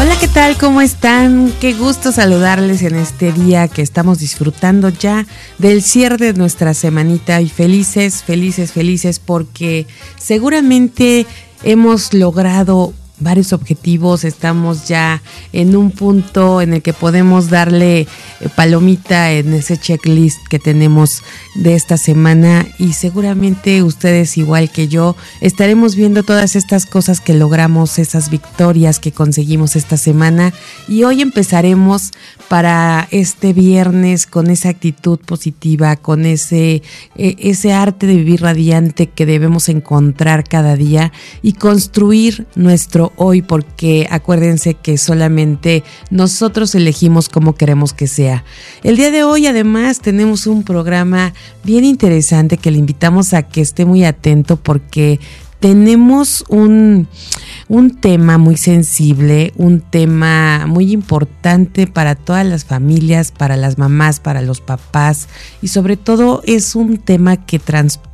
Hola, ¿qué tal? ¿Cómo están? Qué gusto saludarles en este día que estamos disfrutando ya del cierre de nuestra semanita y felices, felices, felices porque seguramente hemos logrado varios objetivos, estamos ya en un punto en el que podemos darle eh, palomita en ese checklist que tenemos de esta semana y seguramente ustedes igual que yo estaremos viendo todas estas cosas que logramos, esas victorias que conseguimos esta semana. Y hoy empezaremos para este viernes con esa actitud positiva, con ese, e, ese arte de vivir radiante que debemos encontrar cada día y construir nuestro hoy porque acuérdense que solamente nosotros elegimos cómo queremos que sea. El día de hoy además tenemos un programa bien interesante que le invitamos a que esté muy atento porque tenemos un, un, tema muy sensible, un tema muy importante para todas las familias, para las mamás, para los papás y sobre todo es un tema que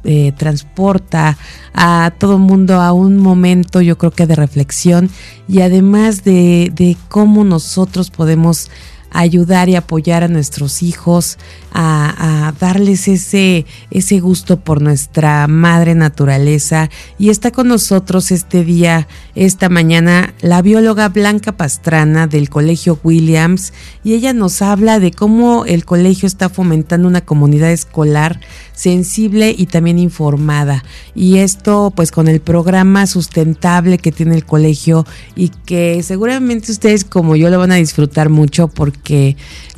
eh, transporta a todo mundo a un momento yo creo que de reflexión y además de, de cómo nosotros podemos ayudar y apoyar a nuestros hijos, a, darles ese, ese gusto por nuestra madre naturaleza. Y está con nosotros este día, esta mañana, la bióloga Blanca Pastrana del Colegio Williams y ella nos habla de cómo el colegio está fomentando una comunidad escolar sensible y también informada. Y esto pues con el programa sustentable que tiene el colegio y que seguramente ustedes como yo lo van a disfrutar mucho porque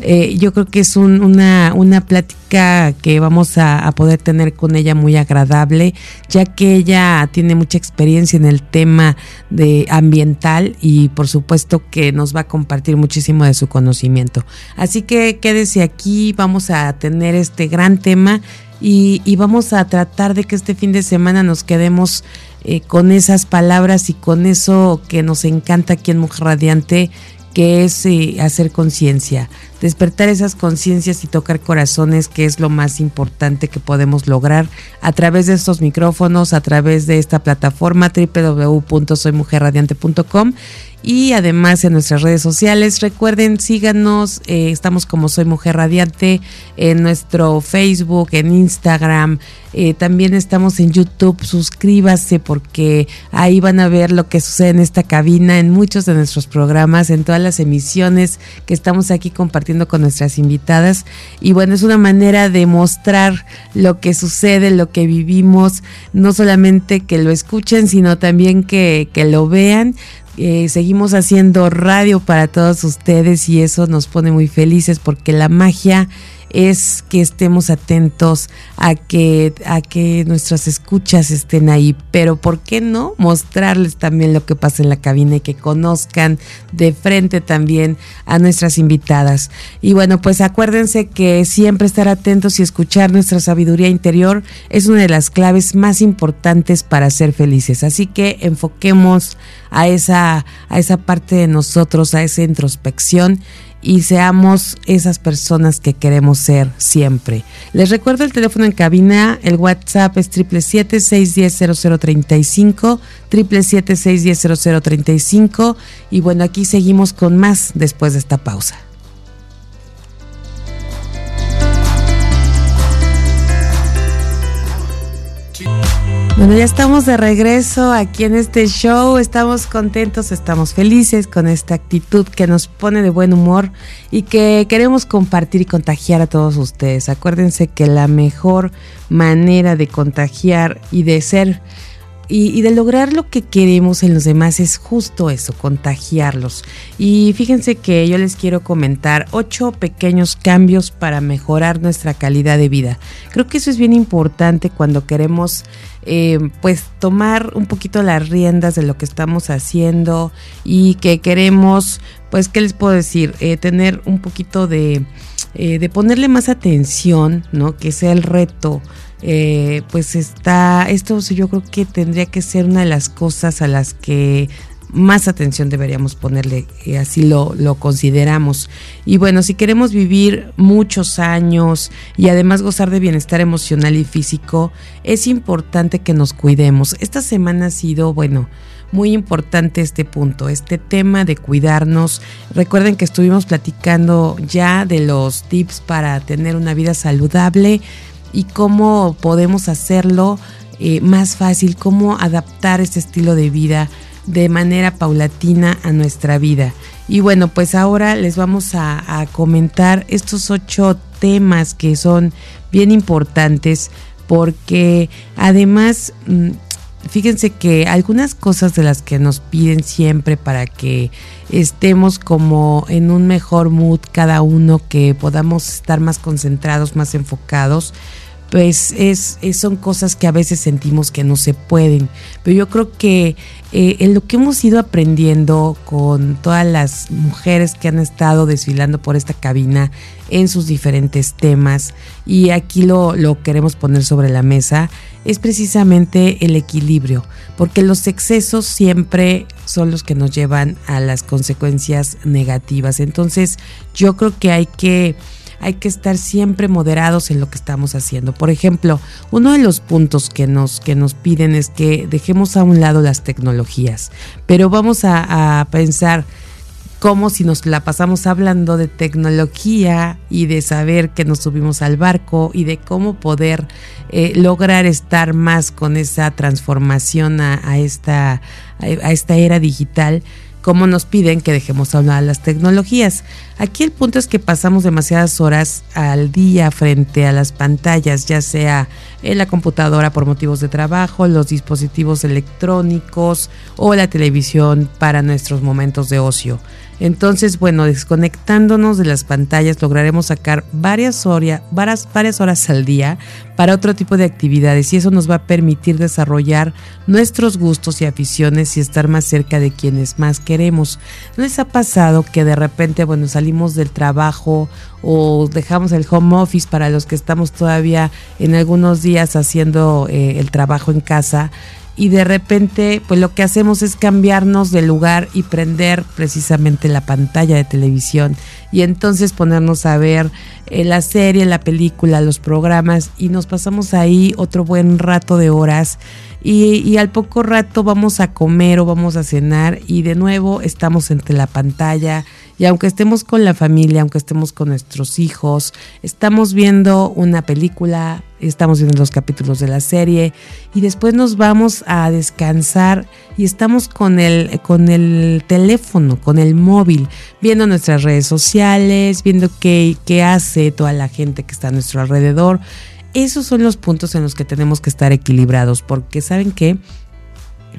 eh, yo creo que es una, una plática que vamos a, poder tener con ella muy agradable, ya que ella tiene mucha experiencia en el tema de ambiental y por supuesto que nos va a compartir muchísimo de su conocimiento. Así que quédese aquí, vamos a tener este gran tema y, vamos a tratar de que este fin de semana nos quedemos eh, con esas palabras y con eso que nos encanta aquí en Mujer Radiante, que es eh, hacer conciencia, despertar esas conciencias y tocar corazones, que es lo más importante que podemos lograr a través de estos micrófonos, a través de esta plataforma www.soymujerradiante.com y además en nuestras redes sociales. Recuerden, síganos, eh, estamos como Soy Mujer Radiante en nuestro Facebook, en Instagram, eh, también estamos en YouTube, suscríbase porque ahí van a ver lo que sucede en esta cabina, en muchos de nuestros programas, en todas las emisiones que estamos aquí compartiendo con nuestras invitadas. Y bueno, es una manera de mostrar lo que sucede, lo que vivimos, no solamente que lo escuchen, sino también que, que lo vean eh, seguimos haciendo radio para todos ustedes y eso nos pone muy felices porque la magia es que estemos atentos a que, a que nuestras escuchas estén ahí, pero ¿por qué no mostrarles también lo que pasa en la cabina y que conozcan de frente también a nuestras invitadas? Y bueno, pues acuérdense que siempre estar atentos y escuchar nuestra sabiduría interior es una de las claves más importantes para ser felices. Así que enfoquemos a esa, a esa parte de nosotros, a esa introspección y seamos esas personas que queremos ser siempre. Les recuerdo el teléfono en cabina, el WhatsApp es 777-610-0035, 777-610-0035 y bueno, aquí seguimos con más después de esta pausa. Bueno, ya estamos de regreso aquí en este show. Estamos contentos, estamos felices con esta actitud que nos pone de buen humor y que queremos compartir y contagiar a todos ustedes. Acuérdense que la mejor manera de contagiar y de ser y, de lograr lo que queremos en los demás es justo eso, contagiarlos. Y fíjense que yo les quiero comentar ocho pequeños cambios para mejorar nuestra calidad de vida. Creo que eso es bien importante cuando queremos eh, pues tomar un poquito las riendas de lo que estamos haciendo y que queremos, pues, ¿qué les puedo decir? Eh, tener un poquito de, eh, de ponerle más atención, ¿no? Que sea el reto eh, pues está, esto yo creo que tendría que ser una de las cosas a las que más atención deberíamos ponerle, eh, así lo, lo, consideramos. Y bueno, si queremos vivir muchos años y además gozar de bienestar emocional y físico, es importante que nos cuidemos. Esta semana ha sido, bueno, muy importante este punto, este tema de cuidarnos. Recuerden que estuvimos platicando ya de los tips para tener una vida saludable y cómo podemos hacerlo eh, más fácil, cómo adaptar este estilo de vida de manera paulatina a nuestra vida. Y bueno, pues ahora les vamos a, comentar estos ocho temas que son bien importantes porque además mm, fíjense que algunas cosas de las que nos piden siempre para que estemos como en un mejor mood cada uno, que podamos estar más concentrados, más enfocados, pues es, son cosas que a veces sentimos que no se pueden. Pero yo creo que eh, en lo que hemos ido aprendiendo con todas las mujeres que han estado desfilando por esta cabina en sus diferentes temas, y aquí lo, lo queremos poner sobre la mesa, es precisamente el equilibrio, porque los excesos siempre son los que nos llevan a las consecuencias negativas. Entonces yo creo que hay que hay que estar siempre moderados en lo que estamos haciendo. Por ejemplo, uno de los puntos que nos, que nos piden es que dejemos a un lado las tecnologías, pero vamos a, pensar cómo si nos la pasamos hablando de tecnología y de saber que nos subimos al barco y de cómo poder eh, lograr estar más con esa transformación a, esta, a esta era digital, cómo nos piden que dejemos hablar las tecnologías. Aquí el punto es que pasamos demasiadas horas al día frente a las pantallas, ya sea en la computadora por motivos de trabajo, los dispositivos electrónicos o la televisión para nuestros momentos de ocio. Entonces, bueno, desconectándonos de las pantallas lograremos sacar varias, varias, varias horas al día para otro tipo de actividades y eso nos va a permitir desarrollar nuestros gustos y aficiones y estar más cerca de quienes más queremos. ¿No les ha pasado que de repente, bueno, salimos del trabajo o dejamos el home office para los que estamos todavía en algunos días haciendo eh, el trabajo en casa? y de repente pues lo que hacemos es cambiarnos de lugar y prender precisamente la pantalla de televisión y entonces ponernos a ver eh, la serie, la película, los programas y nos pasamos ahí otro buen rato de horas y, y, al poco rato vamos a comer o vamos a cenar y de nuevo estamos entre la pantalla y aunque estemos con la familia, aunque estemos con nuestros hijos, estamos viendo una película, estamos viendo los capítulos de la serie y después nos vamos a descansar y estamos con el, con el teléfono, con el móvil, viendo nuestras redes sociales, viendo qué, qué hace toda la gente que está a nuestro alrededor. Esos son los puntos en los que tenemos que estar equilibrados, porque saben que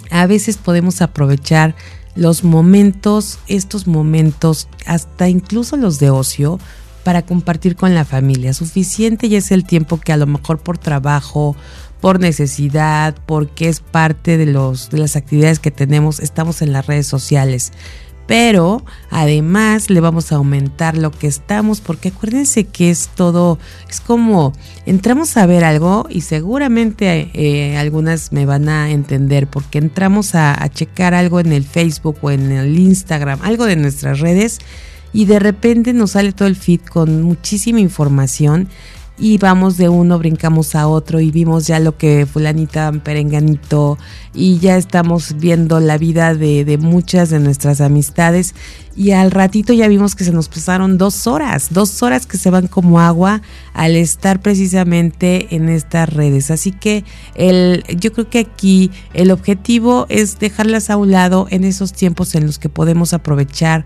a veces podemos aprovechar los momentos, estos momentos, hasta incluso los de ocio, para compartir con la familia. Suficiente ya es el tiempo que a lo mejor por trabajo, por necesidad, porque es parte de, los, de las actividades que tenemos, estamos en las redes sociales pero además le vamos a aumentar lo que estamos, porque acuérdense que es todo, es como entramos a ver algo y seguramente eh, algunas me van a entender, porque entramos a, a checar algo en el Facebook o en el Instagram, algo de nuestras redes, y de repente nos sale todo el feed con muchísima información y vamos de uno, brincamos a otro y vimos ya lo que fulanita perenganito y ya estamos viendo la vida de, muchas de nuestras amistades y al ratito ya vimos que se nos pasaron dos horas, dos horas que se van como agua al estar precisamente en estas redes. Así que el, yo creo que aquí el objetivo es dejarlas a un lado en esos tiempos en los que podemos aprovechar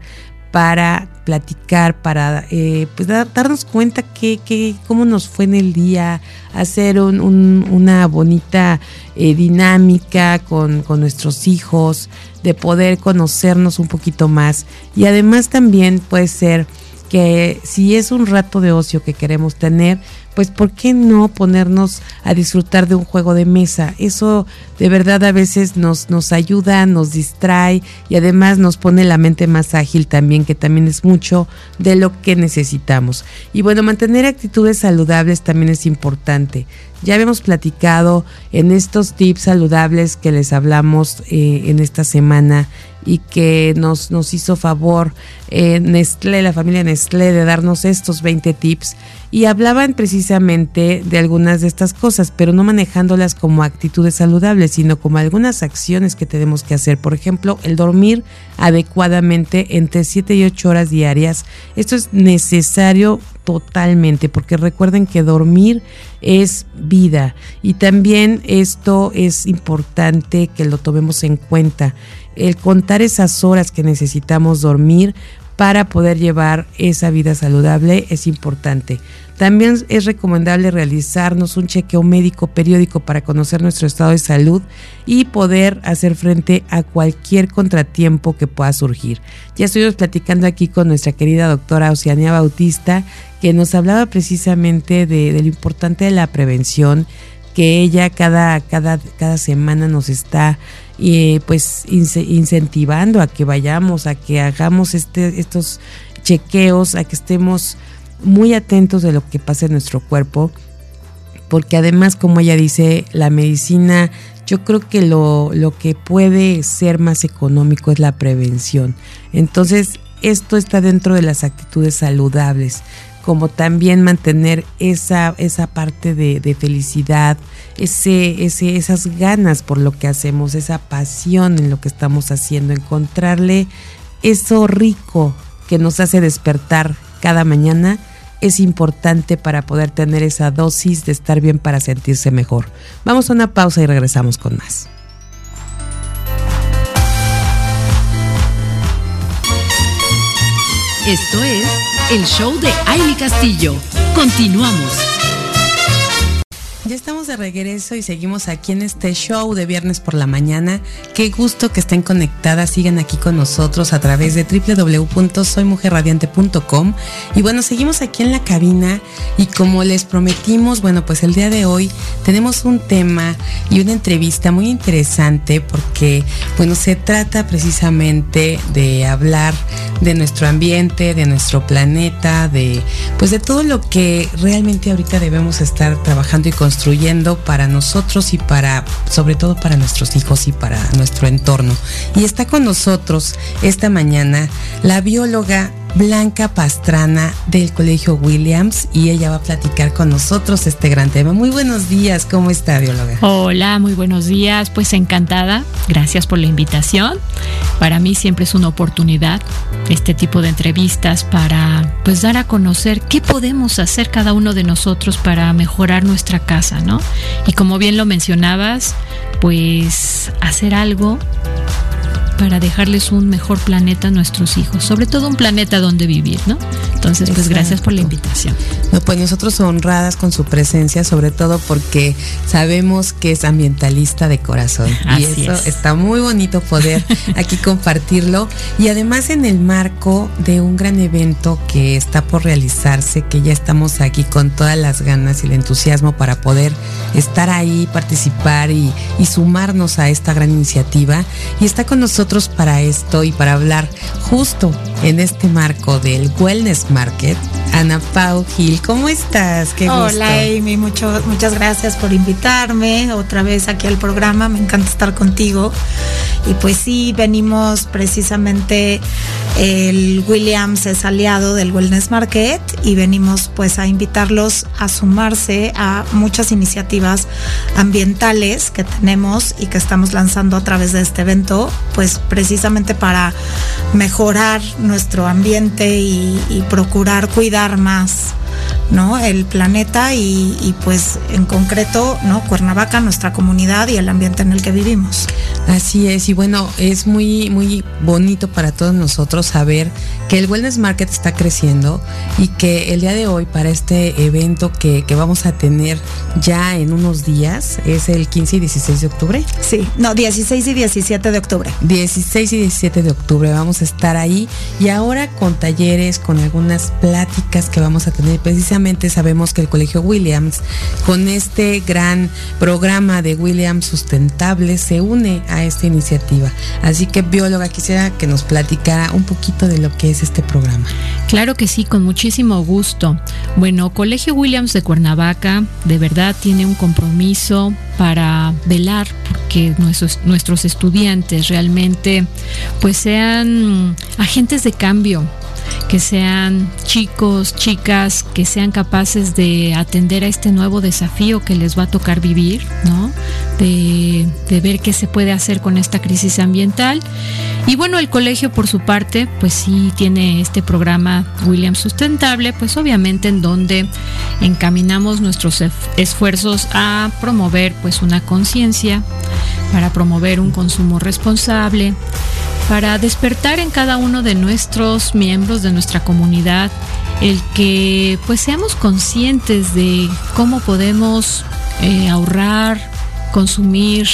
para platicar, para eh, pues darnos cuenta que, que, cómo nos fue en el día, hacer una bonita eh, dinámica con, con nuestros hijos, de poder conocernos un poquito más. Y además también puede ser que si es un rato de ocio que queremos tener, pues ¿por qué no ponernos a disfrutar de un juego de mesa? Eso de verdad a veces nos, nos ayuda, nos distrae y además nos pone la mente más ágil también, que también es mucho de lo que necesitamos. Y bueno, mantener actitudes saludables también es importante. Ya habíamos platicado en estos tips saludables que les hablamos eh, en esta semana y que nos, nos hizo favor eh, Nestlé, la familia Nestlé, de darnos estos 20 tips y hablaban precisamente de algunas de estas cosas, pero no manejándolas como actitudes saludables, sino como algunas acciones que tenemos que hacer. Por ejemplo, el dormir adecuadamente entre 7 y 8 horas diarias. Esto es necesario totalmente, porque recuerden que dormir es vida y también esto es importante que lo tomemos en cuenta el contar esas horas que necesitamos dormir para poder llevar esa vida saludable es importante. También es recomendable realizarnos un chequeo médico periódico para conocer nuestro estado de salud y poder hacer frente a cualquier contratiempo que pueda surgir. Ya estuvimos platicando aquí con nuestra querida doctora Oceania Bautista, que nos hablaba precisamente de, lo importante de la prevención, que ella cada, cada, cada semana nos está y pues incentivando a que vayamos, a que hagamos este, estos chequeos, a que estemos muy atentos de lo que pasa en nuestro cuerpo, porque además, como ella dice, la medicina, yo creo que lo, lo que puede ser más económico es la prevención. Entonces, esto está dentro de las actitudes saludables como también mantener esa, esa parte de, felicidad, ese, ese, esas ganas por lo que hacemos, esa pasión en lo que estamos haciendo, encontrarle eso rico que nos hace despertar cada mañana es importante para poder tener esa dosis de estar bien para sentirse mejor. Vamos a una pausa y regresamos con más. Esto es el show de Aile Castillo. Continuamos. Ya estamos de regreso y seguimos aquí en este show de viernes por la mañana. Qué gusto que estén conectadas, sigan aquí con nosotros a través de www.soymujerradiante.com. Y bueno, seguimos aquí en la cabina y como les prometimos, bueno, pues el día de hoy tenemos un tema y una entrevista muy interesante porque, bueno, se trata precisamente de hablar de nuestro ambiente, de nuestro planeta, de pues de todo lo que realmente ahorita debemos estar trabajando y construyendo para nosotros y para, sobre todo para nuestros hijos y para nuestro entorno. Y está con nosotros esta mañana la bióloga Blanca Pastrana del Colegio Williams y ella va a platicar con nosotros este gran tema. Muy buenos días, ¿cómo está bióloga? Hola, muy buenos días, pues encantada, gracias por la invitación. Para mí siempre es una oportunidad este tipo de entrevistas para pues dar a conocer qué podemos hacer cada uno de nosotros para mejorar nuestra casa, ¿no? Y como bien lo mencionabas, pues hacer algo para dejarles un mejor planeta a nuestros hijos, sobre todo un planeta donde vivir, ¿no? Entonces, pues gracias por la invitación. No, pues nosotros honradas con su presencia, sobre todo porque sabemos que es ambientalista de corazón. y eso está muy bonito poder aquí compartirlo. Y además en el marco de un gran evento que está por realizarse, que ya estamos aquí con todas las ganas y el entusiasmo para poder estar ahí, participar y, y sumarnos a esta gran iniciativa. Y está con nosotros para esto y para hablar justo en este marco del Wellness Market. Ana Pau Gil, ¿cómo estás? Qué Hola Amy, mucho, muchas gracias por invitarme otra vez aquí al programa, me encanta estar contigo. Y pues sí, venimos precisamente, el Williams es aliado del Wellness Market y venimos pues a invitarlos a sumarse a muchas iniciativas ambientales que tenemos y que estamos lanzando a través de este evento, pues precisamente para mejorar nuestro ambiente y, procurar cuidar más ¿no? El planeta y, y, pues en concreto, ¿no? Cuernavaca, nuestra comunidad y el ambiente en el que vivimos. Así es, y bueno, es muy, muy bonito para todos nosotros saber que el Wellness Market está creciendo y que el día de hoy para este evento que, que vamos a tener ya en unos días, es el 15 y 16 de octubre. Sí, no, 16 y 17 de octubre. 16 y 17 de octubre vamos a estar ahí y ahora con talleres, con algunas pláticas que vamos a tener. Precisamente sabemos que el Colegio Williams, con este gran programa de Williams Sustentable, se une a esta iniciativa. Así que, bióloga, quisiera que nos platicara un poquito de lo que es este programa. Claro que sí, con muchísimo gusto. Bueno, Colegio Williams de Cuernavaca de verdad tiene un compromiso para velar porque nuestros, nuestros estudiantes realmente pues sean agentes de cambio que sean chicos, chicas, que sean capaces de atender a este nuevo desafío que les va a tocar vivir, ¿no? De, ver qué se puede hacer con esta crisis ambiental. Y bueno, el colegio por su parte, pues sí tiene este programa Williams Sustentable, pues obviamente en donde encaminamos nuestros esfuerzos a promover pues una conciencia, para promover un consumo responsable, para despertar en cada uno de nuestros miembros de nuestra comunidad el que pues seamos conscientes de cómo podemos eh, ahorrar, consumir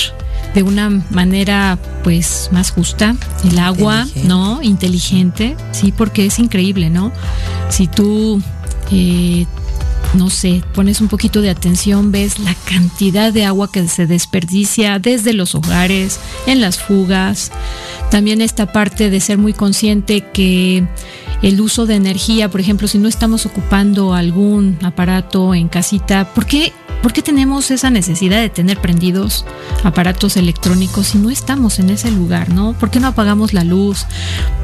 de una manera pues más justa el agua, inteligente. ¿no? Inteligente, sí, porque es increíble, ¿no? Si tú eh, no sé, pones un poquito de atención, ves la cantidad de agua que se desperdicia desde los hogares, en las fugas. También esta parte de ser muy consciente que el uso de energía, por ejemplo, si no estamos ocupando algún aparato en casita, ¿por qué, ¿por qué tenemos esa necesidad de tener prendidos aparatos electrónicos si no estamos en ese lugar, ¿no? ¿Por qué no apagamos la luz?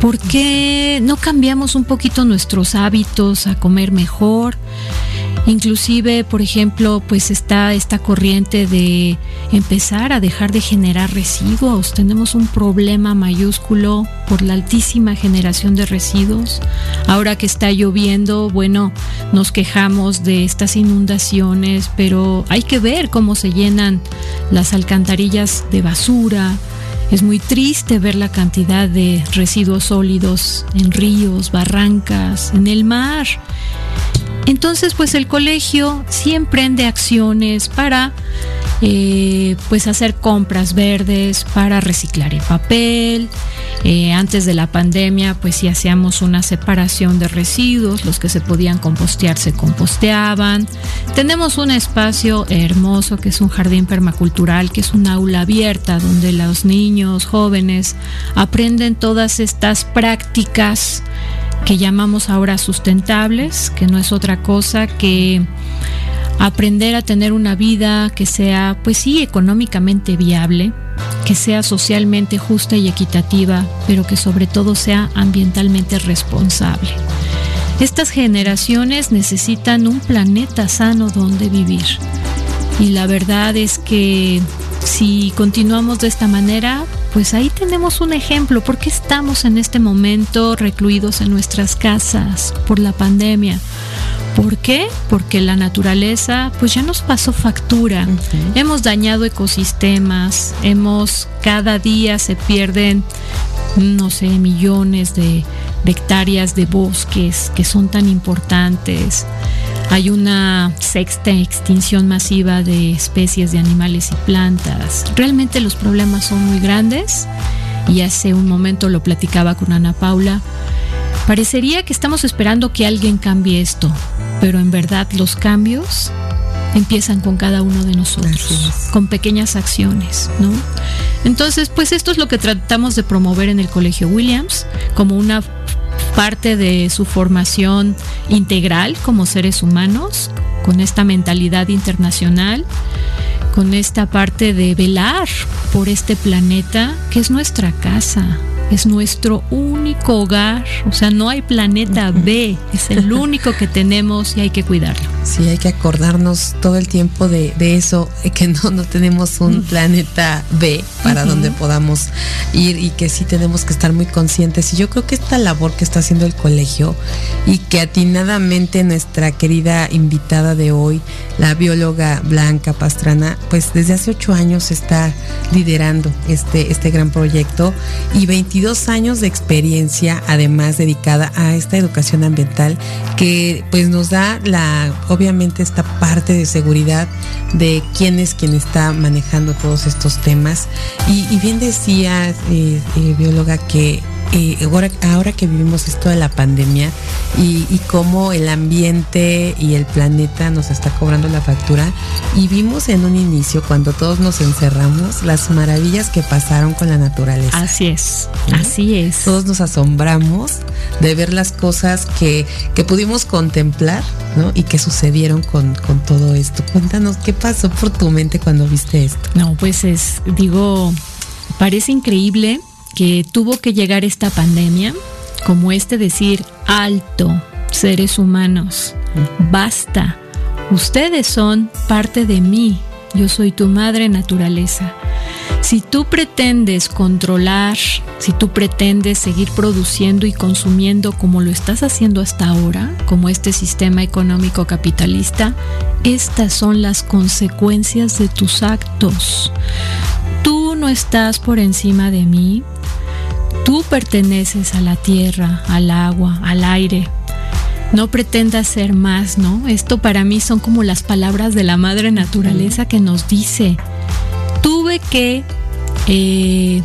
¿Por qué no cambiamos un poquito nuestros hábitos a comer mejor? Inclusive, por ejemplo, pues está esta corriente de empezar a dejar de generar residuos. Tenemos un problema mayúsculo por la altísima generación de residuos. Ahora que está lloviendo, bueno, nos quejamos de estas inundaciones, pero hay que ver cómo se llenan las alcantarillas de basura. Es muy triste ver la cantidad de residuos sólidos en ríos, barrancas, en el mar. Entonces, pues el colegio sí emprende acciones para eh, pues hacer compras verdes, para reciclar el papel. Eh, antes de la pandemia, pues sí hacíamos una separación de residuos, los que se podían compostear se composteaban. Tenemos un espacio hermoso que es un jardín permacultural, que es un aula abierta donde los niños, jóvenes aprenden todas estas prácticas que llamamos ahora sustentables, que no es otra cosa que aprender a tener una vida que sea, pues sí, económicamente viable, que sea socialmente justa y equitativa, pero que sobre todo sea ambientalmente responsable. Estas generaciones necesitan un planeta sano donde vivir. Y la verdad es que si continuamos de esta manera, pues ahí tenemos un ejemplo. ¿Por qué estamos en este momento recluidos en nuestras casas por la pandemia? ¿Por qué? Porque la naturaleza pues ya nos pasó factura. Uh -huh. Hemos dañado ecosistemas, hemos cada día se pierden no sé, millones de, de hectáreas de bosques que son tan importantes. Hay una sexta extinción masiva de especies de animales y plantas. Realmente los problemas son muy grandes y hace un momento lo platicaba con Ana Paula. Parecería que estamos esperando que alguien cambie esto, pero en verdad los cambios empiezan con cada uno de nosotros, con pequeñas acciones, ¿no? Entonces, pues esto es lo que tratamos de promover en el Colegio Williams como una parte de su formación integral como seres humanos, con esta mentalidad internacional, con esta parte de velar por este planeta que es nuestra casa, es nuestro único hogar, o sea, no hay planeta B, es el único que tenemos y hay que cuidarlo. Sí, hay que acordarnos todo el tiempo de, eso, que no, no tenemos un planeta B para donde podamos ir y que sí tenemos que estar muy conscientes. Y yo creo que esta labor que está haciendo el colegio y que atinadamente nuestra querida invitada de hoy, la bióloga Blanca Pastrana, pues desde hace ocho años está liderando este, este gran proyecto y 22 años de experiencia además dedicada a esta educación ambiental que pues nos da la obviamente esta parte de seguridad de quién es quien está manejando todos estos temas. Y, bien decía eh, eh, bióloga que eh, ahora, ahora, que vivimos esto de la pandemia y, y cómo el ambiente y el planeta nos está cobrando la factura y vimos en un inicio cuando todos nos encerramos las maravillas que pasaron con la naturaleza. Así es, así es. Todos nos asombramos de ver las cosas que, que pudimos contemplar ¿no? y que sucedieron con, con todo esto. Cuéntanos qué pasó por tu mente cuando viste esto. No, pues es, digo, parece increíble que tuvo que llegar esta pandemia, como este decir, alto, seres humanos, basta, ustedes son parte de mí, yo soy tu madre naturaleza. Si tú pretendes controlar, si tú pretendes seguir produciendo y consumiendo como lo estás haciendo hasta ahora, como este sistema económico capitalista, estas son las consecuencias de tus actos. Tú no estás por encima de mí, Tú perteneces a la tierra, al agua, al aire. No pretendas ser más, ¿no? Esto para mí son como las palabras de la madre naturaleza que nos dice, tuve que... Eh,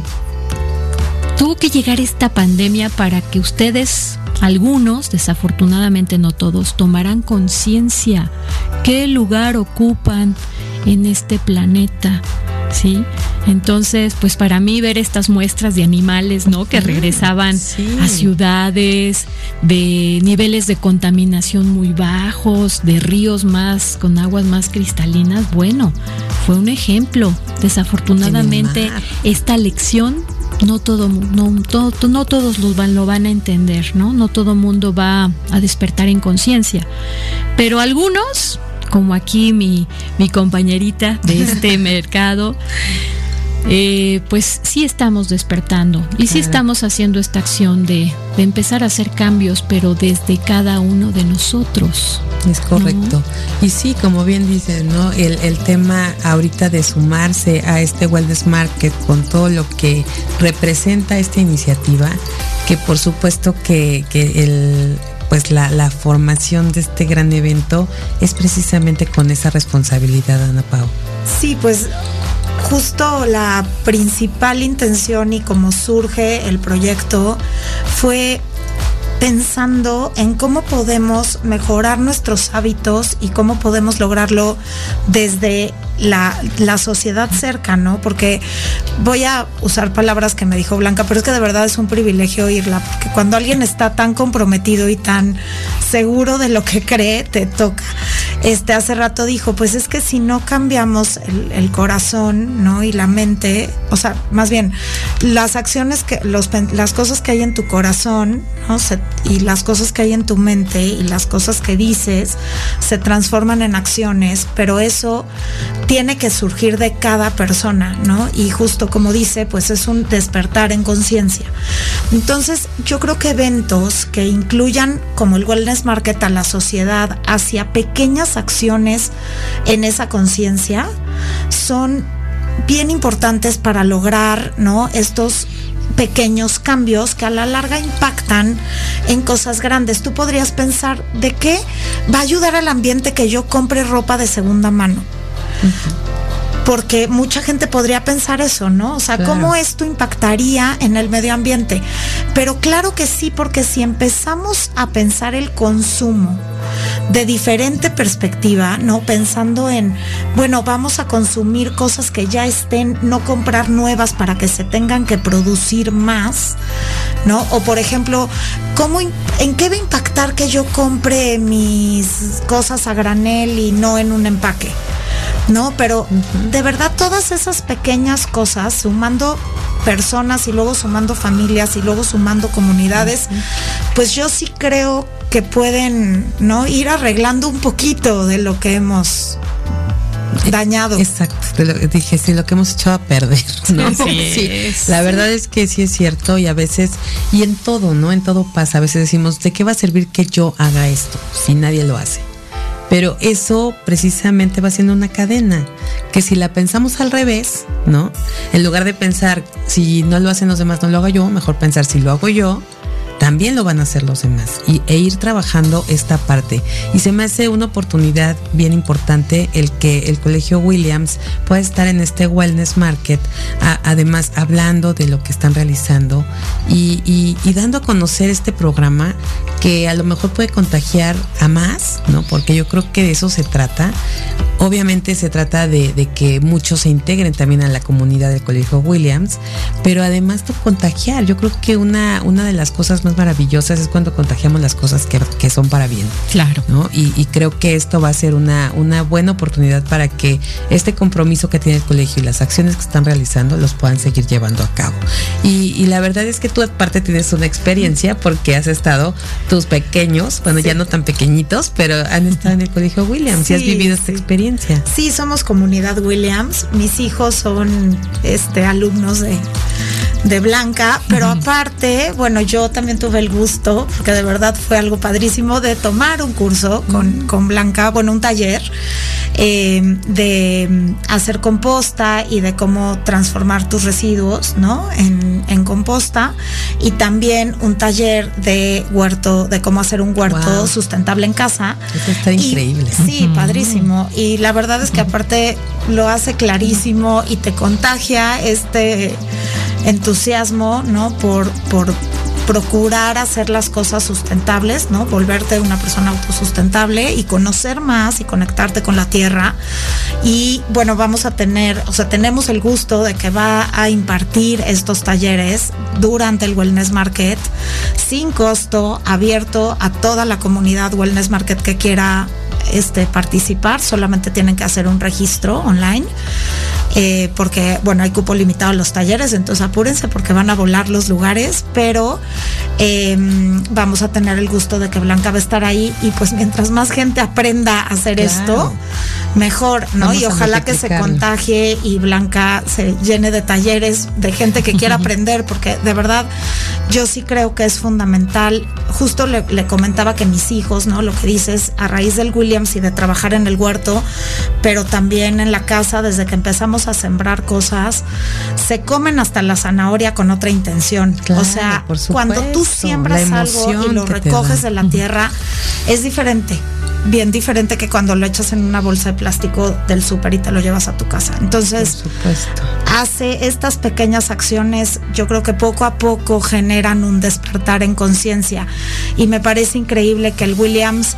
tuvo que llegar esta pandemia para que ustedes, algunos, desafortunadamente no todos, tomaran conciencia qué lugar ocupan en este planeta, ¿sí? Entonces, pues para mí ver estas muestras de animales, ¿no? Que regresaban a ciudades, de niveles de contaminación muy bajos, de ríos más, con aguas más cristalinas, bueno, fue un ejemplo. Desafortunadamente, esta lección no todo no, no todos los van, lo van a entender, ¿no? No todo mundo va a despertar en conciencia. Pero algunos como aquí mi, mi compañerita de este mercado, eh, pues sí estamos despertando y sí estamos haciendo esta acción de, empezar a hacer cambios, pero desde cada uno de nosotros. Es correcto. Y sí, como bien dices, ¿no? El, el, tema ahorita de sumarse a este Wellness Market con todo lo que representa esta iniciativa, que por supuesto que, que el pues la, la, formación de este gran evento es precisamente con esa responsabilidad, Ana Pau. Sí, pues justo la principal intención y cómo surge el proyecto fue pensando en cómo podemos mejorar nuestros hábitos y cómo podemos lograrlo desde la, sociedad cerca, ¿no? Porque voy a usar palabras que me dijo Blanca, pero es que de verdad es un privilegio oírla, porque cuando alguien está tan comprometido y tan seguro de lo que cree, te toca. Este hace rato dijo, pues es que si no cambiamos el, corazón, ¿no? Y la mente, o sea, más bien, las acciones que, los, las cosas que hay en tu corazón, ¿no? y las cosas que hay en tu mente y las cosas que dices se transforman en acciones, pero eso tiene que surgir de cada persona, ¿no? Y justo como dice, pues es un despertar en conciencia. Entonces, yo creo que eventos que incluyan como el Wellness Market a la sociedad hacia pequeñas acciones en esa conciencia son bien importantes para lograr, ¿no? Estos pequeños cambios que a la larga impactan en cosas grandes. Tú podrías pensar, ¿de qué va a ayudar al ambiente que yo compre ropa de segunda mano? Porque mucha gente podría pensar eso, ¿no? O sea, ¿cómo esto impactaría en el medio ambiente? Pero claro que sí, porque si empezamos a pensar el consumo de diferente perspectiva, ¿no? Pensando en, bueno, vamos a consumir cosas que ya estén, no comprar nuevas para que se tengan que producir más, ¿no? O por ejemplo, ¿cómo, ¿en qué va a impactar que yo compre mis cosas a granel y no en un empaque? ¿No? Pero de verdad todas esas pequeñas cosas, sumando personas y luego sumando familias y luego sumando comunidades, pues yo sí creo que pueden no ir arreglando un poquito de lo que hemos dañado. Exacto, dije, sí, lo que hemos echado a perder, ¿no? Sí, la verdad es que sí es cierto y a veces, y en todo, ¿no? En todo pasa, a veces decimos, ¿de qué va a servir que yo haga esto si nadie lo hace? Pero eso precisamente va siendo una cadena, que si la pensamos al revés, ¿no? En lugar de pensar, si no lo hacen los demás, no lo hago yo, mejor pensar, si lo hago yo, también lo van a hacer los demás y, e ir trabajando esta parte. Y se me hace una oportunidad bien importante el que el Colegio Williams pueda estar en este Wellness Market, además hablando de lo que están realizando y, dando a conocer este programa que a lo mejor puede contagiar a más, ¿no? Porque yo creo que de eso se trata. Obviamente se trata de, que muchos se integren también a la comunidad del Colegio Williams, pero además de contagiar. Yo creo que una, una de las cosas más maravillosas es cuando contagiamos las cosas que, son para bien. Claro. ¿no? Y, creo que esto va a ser una, una buena oportunidad para que este compromiso que tiene el colegio y las acciones que están realizando los puedan seguir llevando a cabo. Y, la verdad es que tú aparte tienes una experiencia porque has estado tus pequeños, bueno, ya no tan pequeñitos, pero han estado en el colegio Williams y has vivido esta experiencia. Sí, somos comunidad Williams. Mis hijos son este alumnos de de Blanca, pero aparte, bueno, yo también tuve el gusto, porque de verdad fue algo padrísimo, de tomar un curso con, con Blanca, bueno, un taller eh, de hacer composta y de cómo transformar tus residuos, ¿no? En, composta y también un taller de huerto, de cómo hacer un huerto sustentable en casa. Eso está increíble. Sí, padrísimo. Y la verdad es que aparte lo hace clarísimo y te contagia este entusiasmo, ¿no? Por, por procurar hacer las cosas sustentables, ¿no? Volverte una persona autosustentable y conocer más y conectarte con la tierra. Y bueno, vamos a tener, o sea, tenemos el gusto de que va a impartir estos talleres durante el Wellness Market sin costo, abierto a toda la comunidad Wellness Market que quiera este, participar, solamente tienen que hacer un registro online, eh, porque, bueno, hay cupo limitado a los talleres, entonces apúrense porque van a volar los lugares, pero em, vamos a tener el gusto de que Blanca va a estar ahí y pues mientras más gente aprenda a hacer esto, mejor, ¿no? y ojalá que se contagie y Blanca se llene de talleres de gente que quiera aprender, porque de verdad yo sí creo que es fundamental. Justo le, le comentaba que mis hijos, ¿no? Lo que dices, a raíz del William y de trabajar en el huerto, pero también en la casa, desde que empezamos a sembrar cosas, se comen hasta la zanahoria con otra intención. o sea, cuando tú siembras algo y lo recoges de la tierra, es diferente bien diferente que cuando lo echas en una bolsa de plástico del súper y te lo llevas a tu casa. Entonces, hace estas pequeñas acciones, yo creo que poco a poco generan un despertar en conciencia. Y me parece increíble que el Williams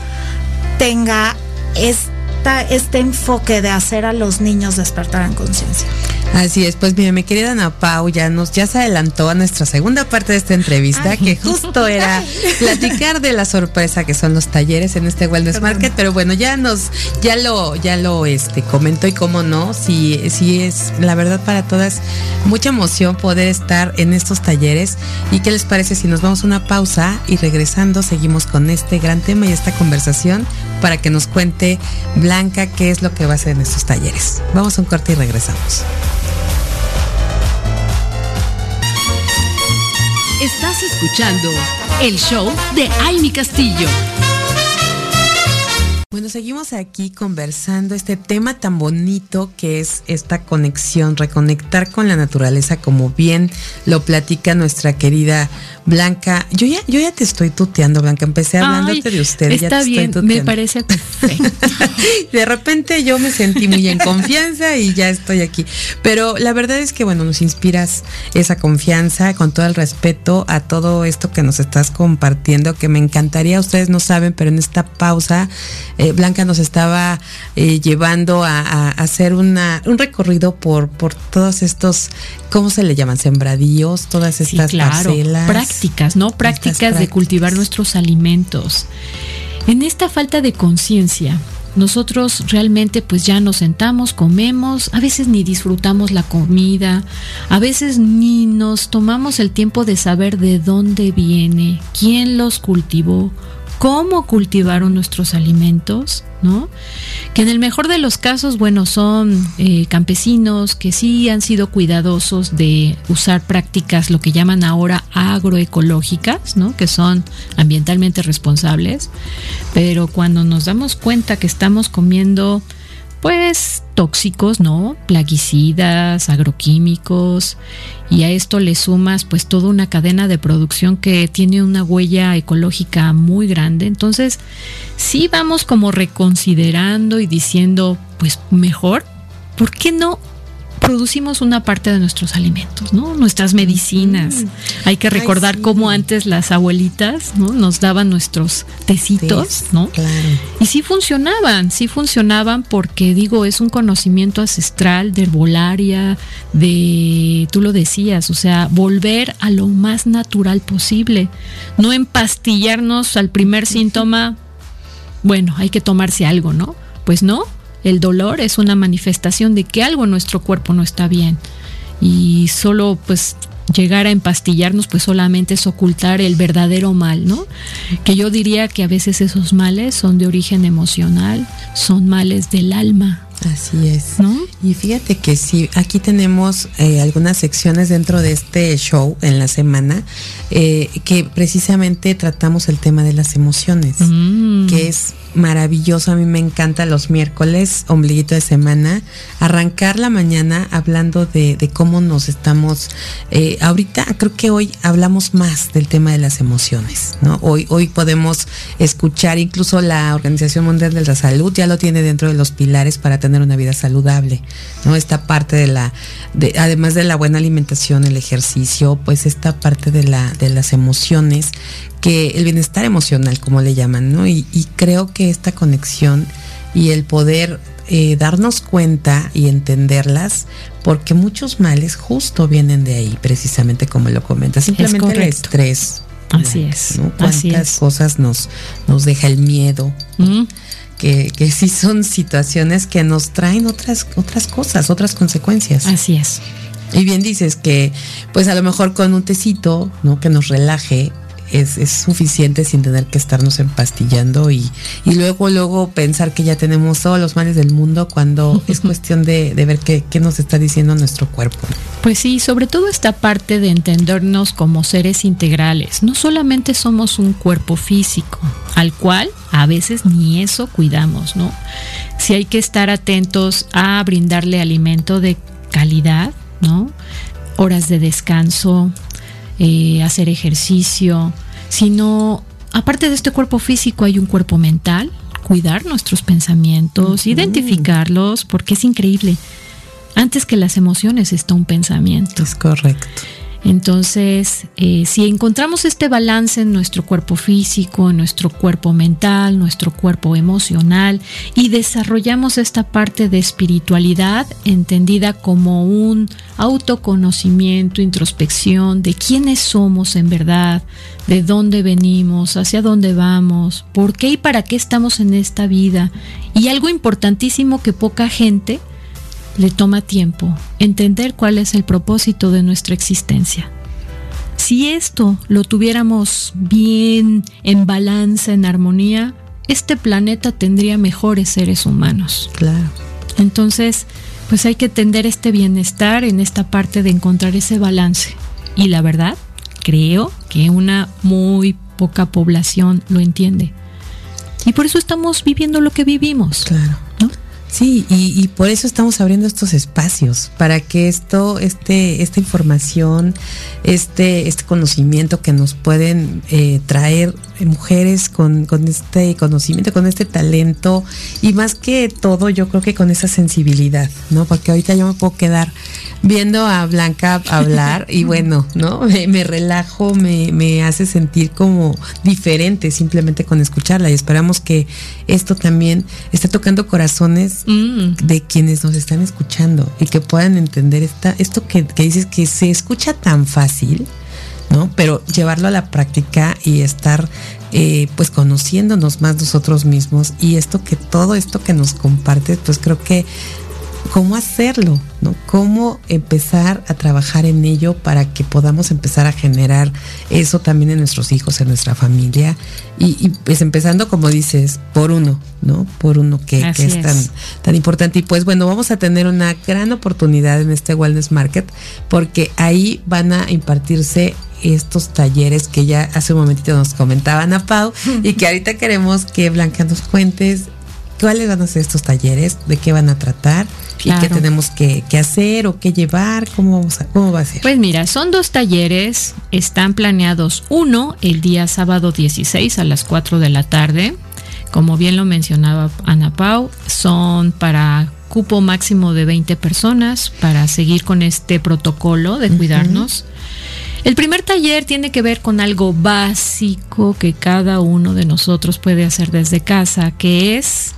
tenga esta, este enfoque de hacer a los niños despertar en conciencia. Así es, pues mira, mi querida Ana Pau ya nos ya se adelantó a nuestra segunda parte de esta entrevista, que justo era platicar de la sorpresa que son los talleres en este Wellness Market, pero bueno, ya nos, ya lo, ya lo este comentó y cómo no, si, si es la verdad para todas mucha emoción poder estar en estos talleres. ¿Y qué les parece si nos vamos a una pausa y regresando seguimos con este gran tema y esta conversación para que nos cuente Blanca qué es lo que va a hacer en estos talleres? Vamos a un corte y regresamos. Estás escuchando el show de Amy Castillo. Bueno, seguimos aquí conversando este tema tan bonito que es esta conexión, reconectar con la naturaleza, como bien lo platica nuestra querida Blanca. Yo ya, yo ya te estoy tuteando, Blanca. Empecé hablándote de usted. Está ya bien, me parece de repente yo me sentí muy en confianza y ya estoy aquí. Pero la verdad es que, bueno, nos inspiras esa confianza con todo el respeto a todo esto que nos estás compartiendo, que me encantaría, ustedes no saben, pero en esta pausa eh, Blanca nos estaba eh, llevando a, hacer una, un recorrido por, por todos estos, ¿cómo se le llaman? Sembradíos, todas estas parcelas. Prácticas, ¿no? Prácticas, de cultivar nuestros alimentos. En esta falta de conciencia, nosotros realmente pues ya nos sentamos, comemos, a veces ni disfrutamos la comida, a veces ni nos tomamos el tiempo de saber de dónde viene, quién los cultivó, cómo cultivaron nuestros alimentos, ¿no? Que en el mejor de los casos, bueno, son eh, campesinos que sí han sido cuidadosos de usar prácticas, lo que llaman ahora agroecológicas, ¿no? Que son ambientalmente responsables, pero cuando nos damos cuenta que estamos comiendo pues tóxicos, ¿no? Plaguicidas, agroquímicos y a esto le sumas pues toda una cadena de producción que tiene una huella ecológica muy grande. Entonces, sí vamos como reconsiderando y diciendo, pues mejor, ¿por qué no producimos una parte de nuestros alimentos, ¿no? Nuestras medicinas. Hay que recordar cómo antes las abuelitas, ¿no? Nos daban nuestros tecitos, ¿no? Y sí funcionaban, sí funcionaban porque digo, es un conocimiento ancestral de herbolaria, de, tú lo decías, o sea, volver a lo más natural posible, no empastillarnos al primer síntoma, bueno, hay que tomarse algo, ¿no? Pues no, el dolor es una manifestación de que algo en nuestro cuerpo no está bien. Y solo pues llegar a empastillarnos pues solamente es ocultar el verdadero mal, ¿no? Que yo diría que a veces esos males son de origen emocional, son males del alma. Así es. ¿No? Y fíjate que sí, aquí tenemos eh, algunas secciones dentro de este show en la semana eh, que precisamente tratamos el tema de las emociones, mm. que es maravilloso. A mí me encanta los miércoles, ombliguito de semana, arrancar la mañana hablando de, cómo nos estamos. Eh, ahorita creo que hoy hablamos más del tema de las emociones, ¿no? Hoy, hoy podemos escuchar, incluso la Organización Mundial de la Salud ya lo tiene dentro de los pilares para tener una vida saludable, ¿no? Esta parte de la, de, además de la buena alimentación, el ejercicio, pues esta parte de la, de las emociones que el bienestar emocional, como le llaman, ¿no? Y, creo que esta conexión y el poder eh, darnos cuenta y entenderlas, porque muchos males justo vienen de ahí, precisamente como lo comenta, simplemente el estrés. Así es. Cuántas cosas nos, nos deja el miedo. Que, que sí son situaciones que nos traen otras, otras cosas, otras consecuencias. Así es. Y bien dices que, pues a lo mejor con un tecito, ¿no? Que nos relaje, es, suficiente sin tener que estarnos empastillando y, y, luego, luego pensar que ya tenemos todos los males del mundo cuando es cuestión de, ver qué, qué, nos está diciendo nuestro cuerpo. Pues sí, sobre todo esta parte de entendernos como seres integrales. No solamente somos un cuerpo físico, al cual a veces ni eso cuidamos, ¿no? Si hay que estar atentos a brindarle alimento de calidad, ¿no? Horas de descanso, eh, hacer ejercicio, sino, aparte de este cuerpo físico, hay un cuerpo mental, cuidar nuestros pensamientos, identificarlos, porque es increíble. Antes que las emociones está un pensamiento. Es correcto. Entonces, eh, si encontramos este balance en nuestro cuerpo físico, en nuestro cuerpo mental, nuestro cuerpo emocional y desarrollamos esta parte de espiritualidad entendida como un autoconocimiento, introspección de quiénes somos en verdad, de dónde venimos, hacia dónde vamos, por qué y para qué estamos en esta vida. Y algo importantísimo que poca gente le toma tiempo entender cuál es el propósito de nuestra existencia. Si esto lo tuviéramos bien en balance, en armonía, este planeta tendría mejores seres humanos. Claro. Entonces, pues hay que tender este bienestar en esta parte de encontrar ese balance. Y la verdad, creo que una muy poca población lo entiende. Y por eso estamos viviendo lo que vivimos. Claro. Sí, y, por eso estamos abriendo estos espacios, para que esto, este, esta información, este, este conocimiento que nos pueden eh, traer mujeres con, con, este conocimiento, con este talento, y más que todo, yo creo que con esa sensibilidad, ¿no? Porque ahorita yo me puedo quedar viendo a Blanca hablar y bueno, ¿no? Me, relajo, me, me, hace sentir como diferente simplemente con escucharla y esperamos que esto también esté tocando corazones mm. de quienes nos están escuchando y que puedan entender esta, esto que, que dices que se escucha tan fácil, ¿no? Pero llevarlo a la práctica y estar eh, pues conociéndonos más nosotros mismos y esto que todo esto que nos compartes, pues creo que cómo hacerlo, ¿no? Cómo empezar a trabajar en ello para que podamos empezar a generar eso también en nuestros hijos, en nuestra familia. Y, pues empezando, como dices, por uno, ¿no? Por uno que, es, Tan, tan importante. Y pues bueno, vamos a tener una gran oportunidad en este Wellness Market porque ahí van a impartirse estos talleres que ya hace un momentito nos comentaban a Pau y que ahorita queremos que Blanca nos cuentes cuáles van a ser estos talleres, de qué van a tratar y qué tenemos que, hacer o qué llevar, cómo, vamos a, cómo va a ser. Pues mira, son dos talleres, están planeados uno el día sábado 16 a las 4 de la tarde, como bien lo mencionaba Ana Pau, son para cupo máximo de 20 personas para seguir con este protocolo de cuidarnos. El primer taller tiene que ver con algo básico que cada uno de nosotros puede hacer desde casa, que es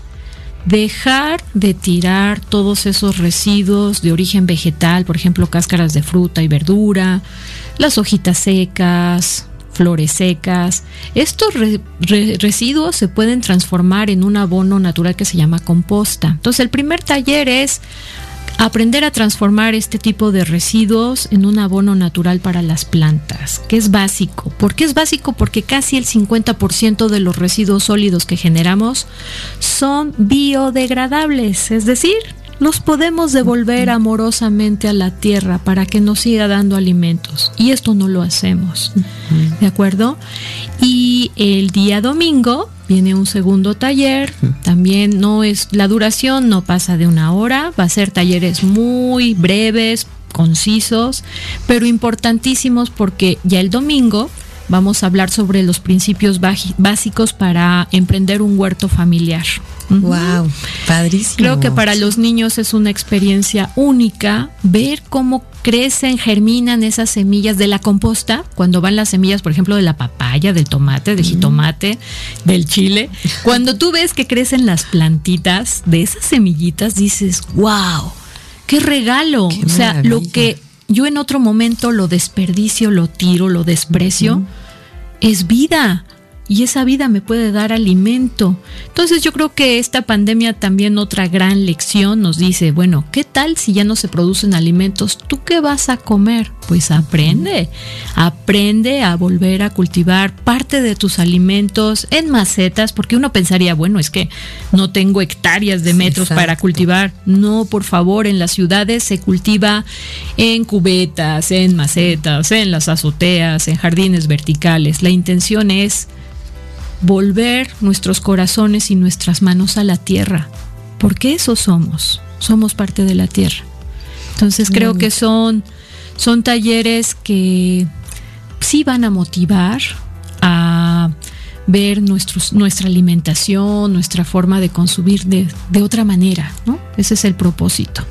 dejar de tirar todos esos residuos de origen vegetal, por ejemplo, cáscaras de fruta y verdura, las hojitas secas, flores secas. Estos residuos se pueden transformar en un abono natural que se llama composta. Entonces, el primer taller es aprender a transformar este tipo de residuos en un abono natural para las plantas, que es básico. ¿Por qué es básico? Porque casi el 50% de los residuos sólidos que generamos son biodegradables, es decir, los podemos devolver amorosamente a la tierra para que nos siga dando alimentos. Y esto no lo hacemos. ¿De acuerdo? Y el día domingo viene un segundo taller. También no es, la duración no pasa de una hora. Va a ser talleres muy breves, concisos, pero importantísimos porque ya el domingo vamos a hablar sobre los principios básicos para emprender un huerto familiar. Wow, padrísimo. Creo que para los niños es una experiencia única ver cómo crecen, germinan esas semillas de la composta, cuando van las semillas, por ejemplo, de la papaya, del tomate, del jitomate, del chile. Cuando tú ves que crecen las plantitas de esas semillitas, dices, wow, qué regalo. o sea, lo que yo en otro momento lo desperdicio, lo tiro, lo desprecio, es vida y esa vida me puede dar alimento. Entonces yo creo que esta pandemia también otra gran lección nos dice, bueno, ¿qué tal si ya no se producen alimentos? ¿Tú qué vas a comer? Pues aprende, aprende a volver a cultivar parte de tus alimentos en macetas, porque uno pensaría, bueno, es que no tengo hectáreas de metros para cultivar. No, por favor, en las ciudades se cultiva en cubetas, en macetas, en las azoteas, en jardines verticales. La intención es volver nuestros corazones y nuestras manos a la tierra, porque eso somos, somos parte de la tierra. Entonces creo que son, son talleres que sí van a motivar a ver nuestros, nuestra alimentación, nuestra forma de consumir de, de otra manera, ¿no? Ese es el propósito.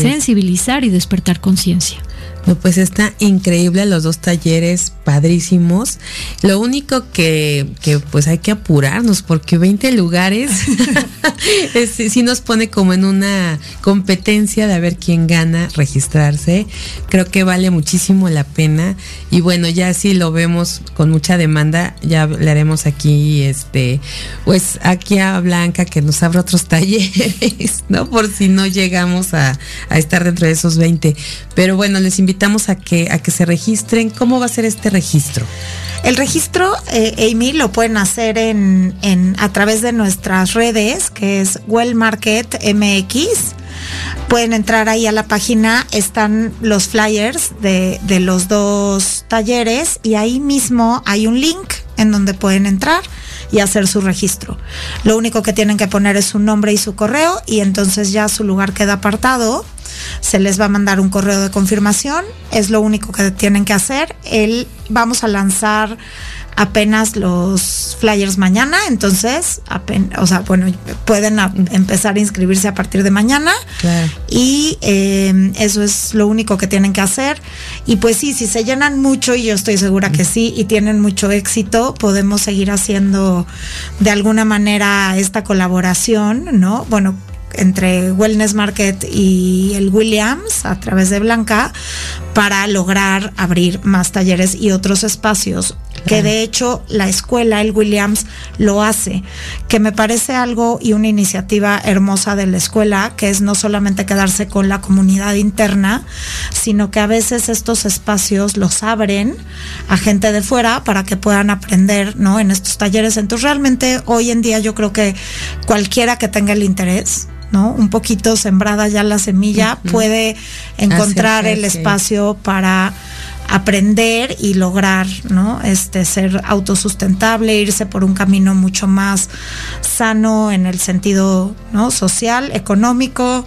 Sensibilizar y despertar conciencia. No, pues está increíble los dos talleres, padrísimos. Lo único que, que pues hay que apurarnos porque 20 lugares sí nos pone como en una competencia de a ver quién gana registrarse. Creo que vale muchísimo la pena y bueno, ya si lo vemos con mucha demanda, ya le haremos aquí este pues aquí a Blanca que nos abra otros talleres, ¿no? Por si no llegamos a, a estar dentro de esos 20. Pero bueno, les invito invitamos a que, a que se registren. ¿Cómo va a ser este registro? El registro, eh, Amy, lo pueden hacer en, en, a través de nuestras redes, que es Well Market MX. Pueden entrar ahí a la página, están los flyers de, de los dos talleres y ahí mismo hay un link en donde pueden entrar y hacer su registro. Lo único que tienen que poner es su nombre y su correo y entonces ya su lugar queda apartado se les va a mandar un correo de confirmación, es lo único que tienen que hacer. El, vamos a lanzar apenas los flyers mañana, entonces, o sea, bueno, pueden empezar a inscribirse a partir de mañana y em, eso es lo único que tienen que hacer. Y pues sí, si se llenan mucho, y yo estoy segura que sí, y tienen mucho éxito, podemos seguir haciendo de alguna manera esta colaboración, ¿no? Bueno, entre Wellness Market y el Williams a través de Blanca para lograr abrir más talleres y otros espacios que de hecho la escuela, el Williams, lo hace, que me parece algo y una iniciativa hermosa de la escuela, que es no solamente quedarse con la comunidad interna, sino que a veces estos espacios los abren a gente de fuera para que puedan aprender, ¿no? En estos talleres. Entonces realmente hoy en día yo creo que cualquiera que tenga el interés, ¿no? Un poquito sembrada ya la semilla, puede encontrar el espacio para aprender y lograr, ¿no? Este ser autosustentable, irse por un camino mucho más sano en el sentido, ¿no? social, económico,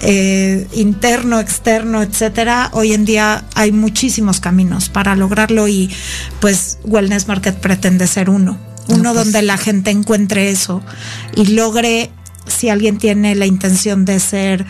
eh, interno, externo, etcétera. Hoy en día hay muchísimos caminos para lograrlo y pues Wellness Market pretende ser uno. Uno pues donde la gente encuentre eso y logre si alguien tiene la intención de ser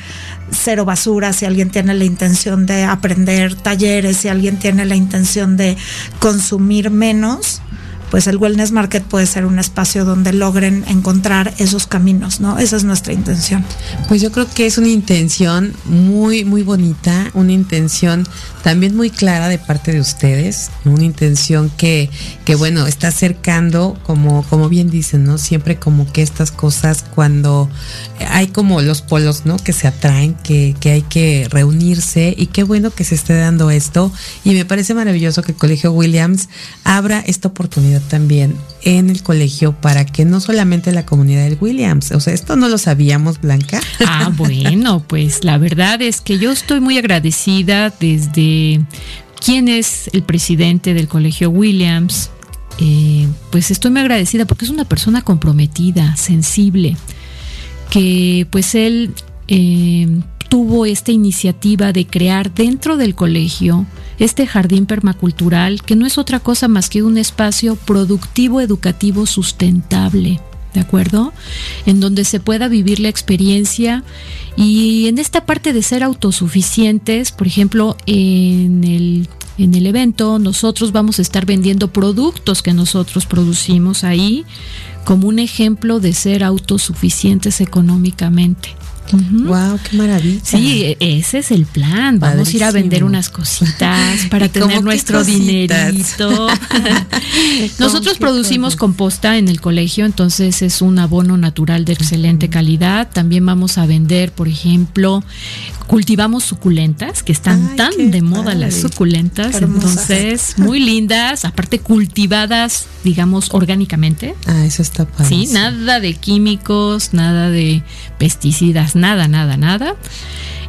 cero basura, si alguien tiene la intención de aprender talleres, si alguien tiene la intención de consumir menos, pues el Wellness Market puede ser un espacio donde logren encontrar esos caminos, ¿no? Esa es nuestra intención. Pues yo creo que es una intención muy, muy bonita, una intención también muy clara de parte de ustedes, una intención que, que bueno, está acercando, como, como bien dicen, ¿no? Siempre como que estas cosas cuando hay como los polos, ¿no? Que se atraen, que, que hay que reunirse y qué bueno que se esté dando esto. Y me parece maravilloso que el Colegio Williams abra esta oportunidad también en el colegio para que no solamente la comunidad del Williams, o sea, esto no lo sabíamos, Blanca. Ah, bueno, pues la verdad es que yo estoy muy agradecida desde quién es el presidente del colegio Williams. Eh, pues estoy muy agradecida porque es una persona comprometida, sensible, que pues él eh, tuvo esta iniciativa de crear dentro del colegio este jardín permacultural, que no es otra cosa más que un espacio productivo educativo sustentable. ¿De acuerdo? En donde se pueda vivir la experiencia y en esta parte de ser autosuficientes, por ejemplo, en el, en el evento nosotros vamos a estar vendiendo productos que nosotros producimos ahí como un ejemplo de ser autosuficientes económicamente. Wow, qué maravilla. Sí, e, ese es el plan. Vamos a ir a vender unas cositas para tener nuestro dinerito. Nosotros producimos composta en el colegio, entonces es un abono natural de excelente calidad. También vamos a vender, por ejemplo, cultivamos suculentas, que están tan de moda las suculentas, entonces muy lindas, aparte cultivadas, digamos, orgánicamente. Ah, eso está padre. Sí, nada de químicos, nada de pesticidas, nada, nada, nada.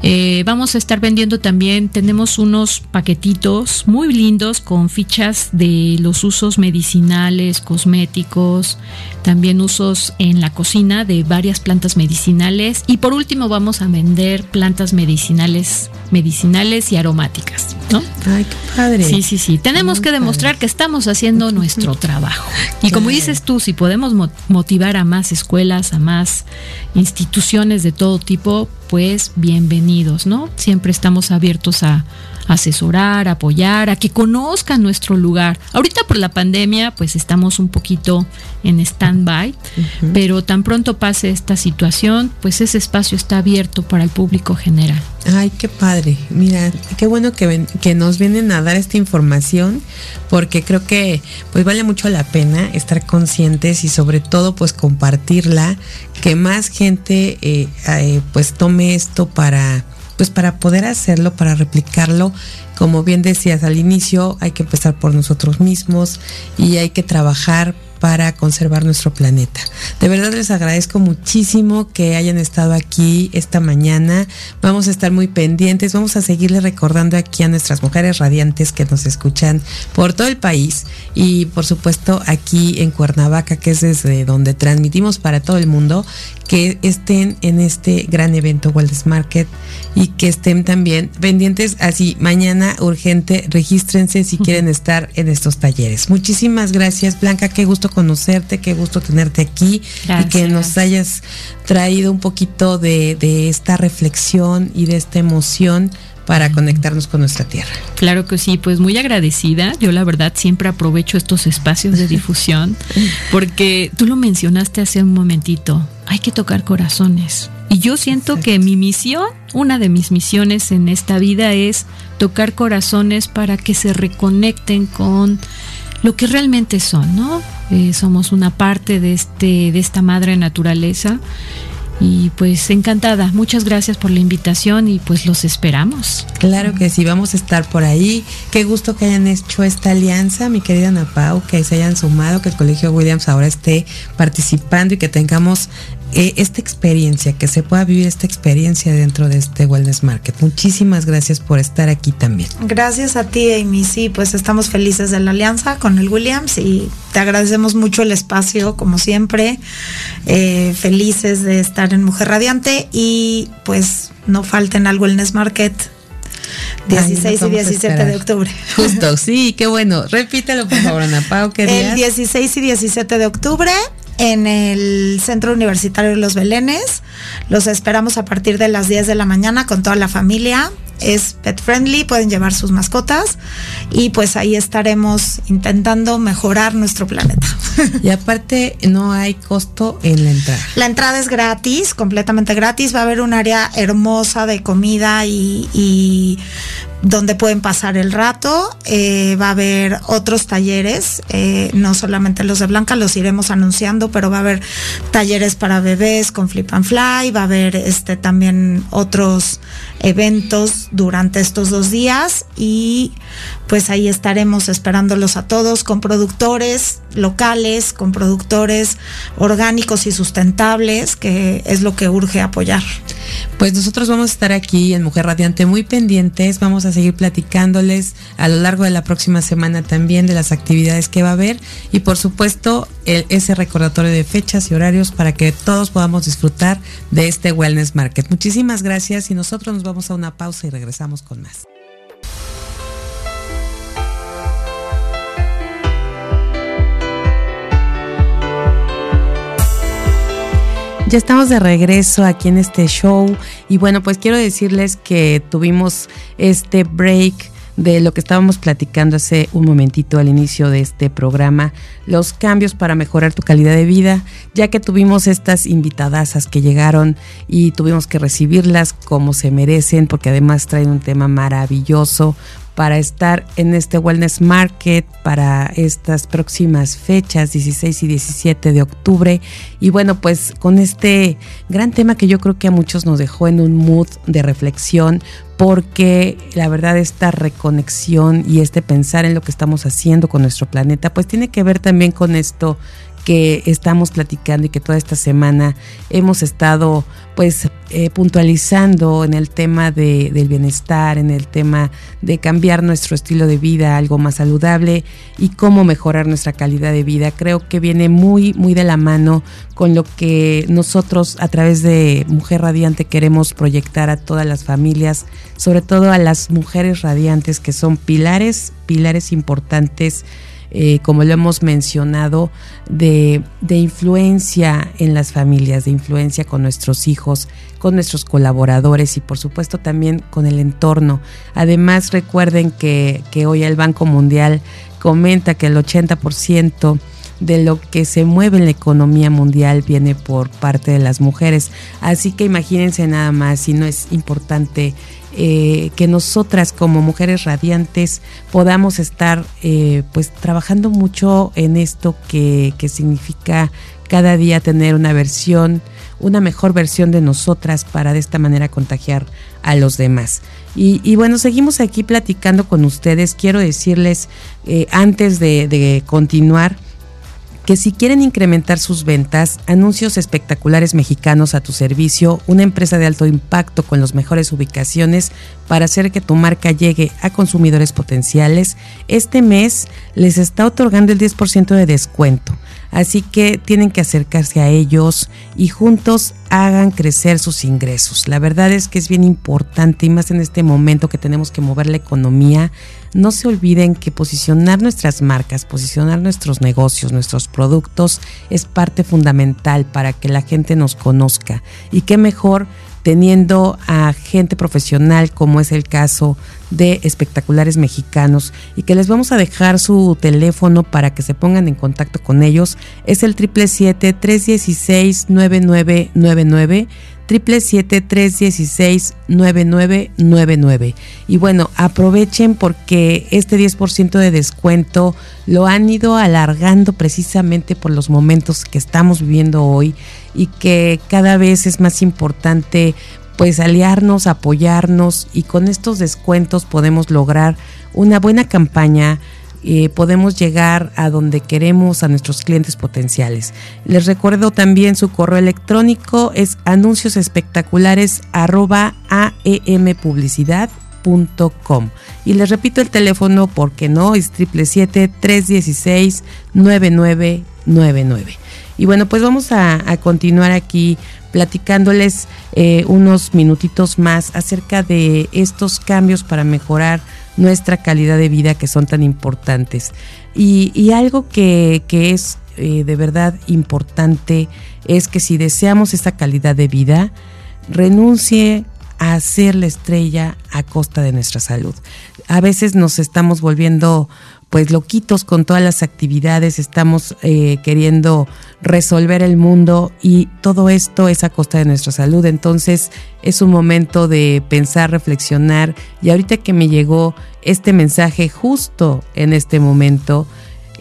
Eh, vamos a estar vendiendo también, tenemos unos paquetitos muy lindos con fichas de los usos medicinales, cosméticos, también usos en la cocina de varias plantas medicinales y por último vamos a vender plantas medicinales, medicinales y aromáticas, ¿no? Ay, qué padre. Sí, sí, sí. Tenemos que demostrar que estamos haciendo nuestro trabajo. Y como dices tú, si podemos motivar a más escuelas, a más instituciones de todo tipo, pues bienvenidos, ¿no? Siempre estamos abiertos a asesorar, apoyar, a que conozcan nuestro lugar. Ahorita por la pandemia, pues estamos un poquito en stand-by, pero tan pronto pase esta situación, pues ese espacio está abierto para el público general. Ay, qué padre. Mira, qué bueno que, que nos vienen a dar esta información, porque creo que pues vale mucho la pena estar conscientes y sobre todo pues compartirla, que más gente eh, eh, pues tome esto para pues para poder hacerlo, para replicarlo, como bien decías al inicio, hay que empezar por nosotros mismos y hay que trabajar para conservar nuestro planeta. De verdad les agradezco muchísimo que hayan estado aquí esta mañana. Vamos a estar muy pendientes, vamos a seguirle recordando aquí a nuestras mujeres radiantes que nos escuchan por todo el país y por supuesto aquí en Cuernavaca, que es desde donde transmitimos para todo el mundo, que estén en este gran evento Wellness Market y que estén también pendientes así mañana urgente regístrense si quieren estar en estos talleres. Muchísimas gracias Blanca, qué gusto conocerte, qué gusto tenerte aquí y que nos hayas traído un poquito de, de esta reflexión y de esta emoción para conectarnos con nuestra tierra. Claro que sí, pues muy agradecida. Yo la verdad siempre aprovecho estos espacios de difusión porque tú lo mencionaste hace un momentito, hay que tocar corazones. Y yo siento que mi misión, una de mis misiones en esta vida es tocar corazones para que se reconecten con lo que realmente son, ¿no? Eh, somos una parte de, este, de esta madre naturaleza y pues encantada, muchas gracias por la invitación y pues los esperamos. Claro que sí, vamos a estar por ahí. Qué gusto que hayan hecho esta alianza, mi querida Ana Pau, que se hayan sumado, que el Colegio Williams ahora esté participando y que tengamos eh, esta experiencia, que se pueda vivir esta experiencia dentro de este Wellness Market. Muchísimas gracias por estar aquí también. Gracias a ti, Amy. Sí, pues estamos felices de la alianza con el Williams y te agradecemos mucho el espacio, como siempre. Eh, felices de estar en Mujer Radiante y pues no falten al Wellness Market 16 y 17 de octubre. Justo, sí, qué bueno. Repítelo, por favor, Ana Pau. El 16 y 17 de octubre en el Centro Universitario de Los Belenes. Los esperamos a partir de las 10 de la mañana con toda la familia. Es pet friendly, pueden llevar sus mascotas y pues ahí estaremos intentando mejorar nuestro planeta. Y aparte no hay costo en la entrada. La entrada es gratis, completamente gratis. Va a haber un área hermosa de comida y, y donde pueden pasar el rato. Eh, va a haber otros talleres, eh, no solamente los de Blanca, los iremos anunciando, pero va a haber talleres para bebés con Flip and Fly, va a haber este también otros eventos durante estos dos días y pues ahí estaremos esperándolos a todos con productores locales, con productores orgánicos y sustentables, que es lo que urge apoyar. Pues nosotros vamos a estar aquí en Mujer Radiante muy pendientes, vamos a seguir platicándoles a lo largo de la próxima semana también de las actividades que va a haber y por supuesto el, ese recordatorio de fechas y horarios para que todos podamos disfrutar de este Wellness Market. Muchísimas gracias y nosotros nos vamos a una pausa y regresamos con más. Ya estamos de regreso aquí en este show y bueno, pues quiero decirles que tuvimos este break de lo que estábamos platicando hace un momentito al inicio de este programa, los cambios para mejorar tu calidad de vida, ya que tuvimos estas invitadasas que llegaron y tuvimos que recibirlas como se merecen, porque además traen un tema maravilloso, para estar en este Wellness Market para estas próximas fechas, 16 y 17 de octubre. Y bueno, pues con este gran tema que yo creo que a muchos nos dejó en un mood de reflexión, porque la verdad esta reconexión y este pensar en lo que estamos haciendo con nuestro planeta, pues tiene que ver también con esto que estamos platicando y que toda esta semana hemos estado pues eh, puntualizando en el tema de, del bienestar, en el tema de cambiar nuestro estilo de vida a algo más saludable y cómo mejorar nuestra calidad de vida. Creo que viene muy, muy de la mano con lo que nosotros a través de Mujer Radiante queremos proyectar a todas las familias, sobre todo a las mujeres radiantes que son pilares, pilares importantes eh, como lo hemos mencionado, de, de, influencia en las familias, de influencia con nuestros hijos, con nuestros colaboradores y por supuesto también con el entorno. Además recuerden que, que hoy el Banco Mundial comenta que el 80% de lo que se mueve en la economía mundial viene por parte de las mujeres. Así que imagínense nada más si no es importante eh, que nosotras como mujeres radiantes podamos estar eh, pues trabajando mucho en esto que, que significa cada día tener una versión, una mejor versión de nosotras para de esta manera contagiar a los demás. Y, bueno, seguimos aquí platicando con ustedes. Quiero decirles, eh, antes de continuar, que si quieren incrementar sus ventas, anuncios espectaculares mexicanos a tu servicio, una empresa de alto impacto con las mejores ubicaciones para hacer que tu marca llegue a consumidores potenciales, este mes les está otorgando el 10% de descuento. Así que tienen que acercarse a ellos y juntos hagan crecer sus ingresos. La verdad es que es bien importante y más en este momento que tenemos que mover la economía. No se olviden que posicionar nuestras marcas, posicionar nuestros negocios, nuestros productos es parte fundamental para que la gente nos conozca. Y qué mejor teniendo a gente profesional como es el caso de espectaculares mexicanos y que les vamos a dejar su teléfono para que se pongan en contacto con ellos. Es el 777-316-9999. 777-316-9999. Y bueno, aprovechen porque este 10% de descuento lo han ido alargando precisamente por los momentos que estamos viviendo hoy y que cada vez es más importante pues aliarnos, apoyarnos y con estos descuentos podemos lograr una buena campaña eh, podemos llegar a donde queremos a nuestros clientes potenciales. Les recuerdo también su correo electrónico es anunciosespectaculares arroba aempublicidad.com y les repito el teléfono porque no es 777-316-9999. Y bueno, pues vamos a, continuar aquí platicándoles eh, unos minutitos más acerca de estos cambios para mejorar nuestra calidad de vida que son tan importantes. Y, algo que, es eh, de verdad importante es que si deseamos esa calidad de vida, renuncie a ser la estrella a costa de nuestra salud. A veces nos estamos volviendo pues loquitos con todas las actividades, estamos eh, queriendo resolver el mundo y todo esto es a costa de nuestra salud. Entonces es un momento de pensar, reflexionar y ahorita que me llegó este mensaje justo en este momento,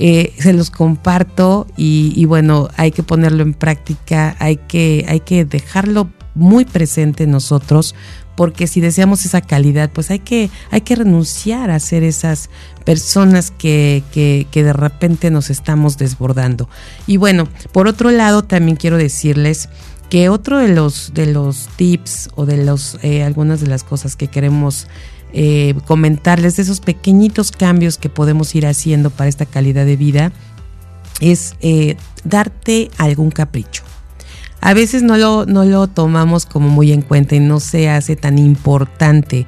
eh, se los comparto y, y, bueno, hay que ponerlo en práctica, hay que, hay que dejarlo muy presente en nosotros porque si deseamos esa calidad, pues hay que, hay que renunciar a ser esas personas que, que, de repente nos estamos desbordando. Y bueno, por otro lado, también quiero decirles que otro de los, de los tips o de los, eh, algunas de las cosas que queremos eh, comentarles, de esos pequeñitos cambios que podemos ir haciendo para esta calidad de vida, es eh, darte algún capricho a veces no lo, no lo tomamos como muy en cuenta y no se hace tan importante.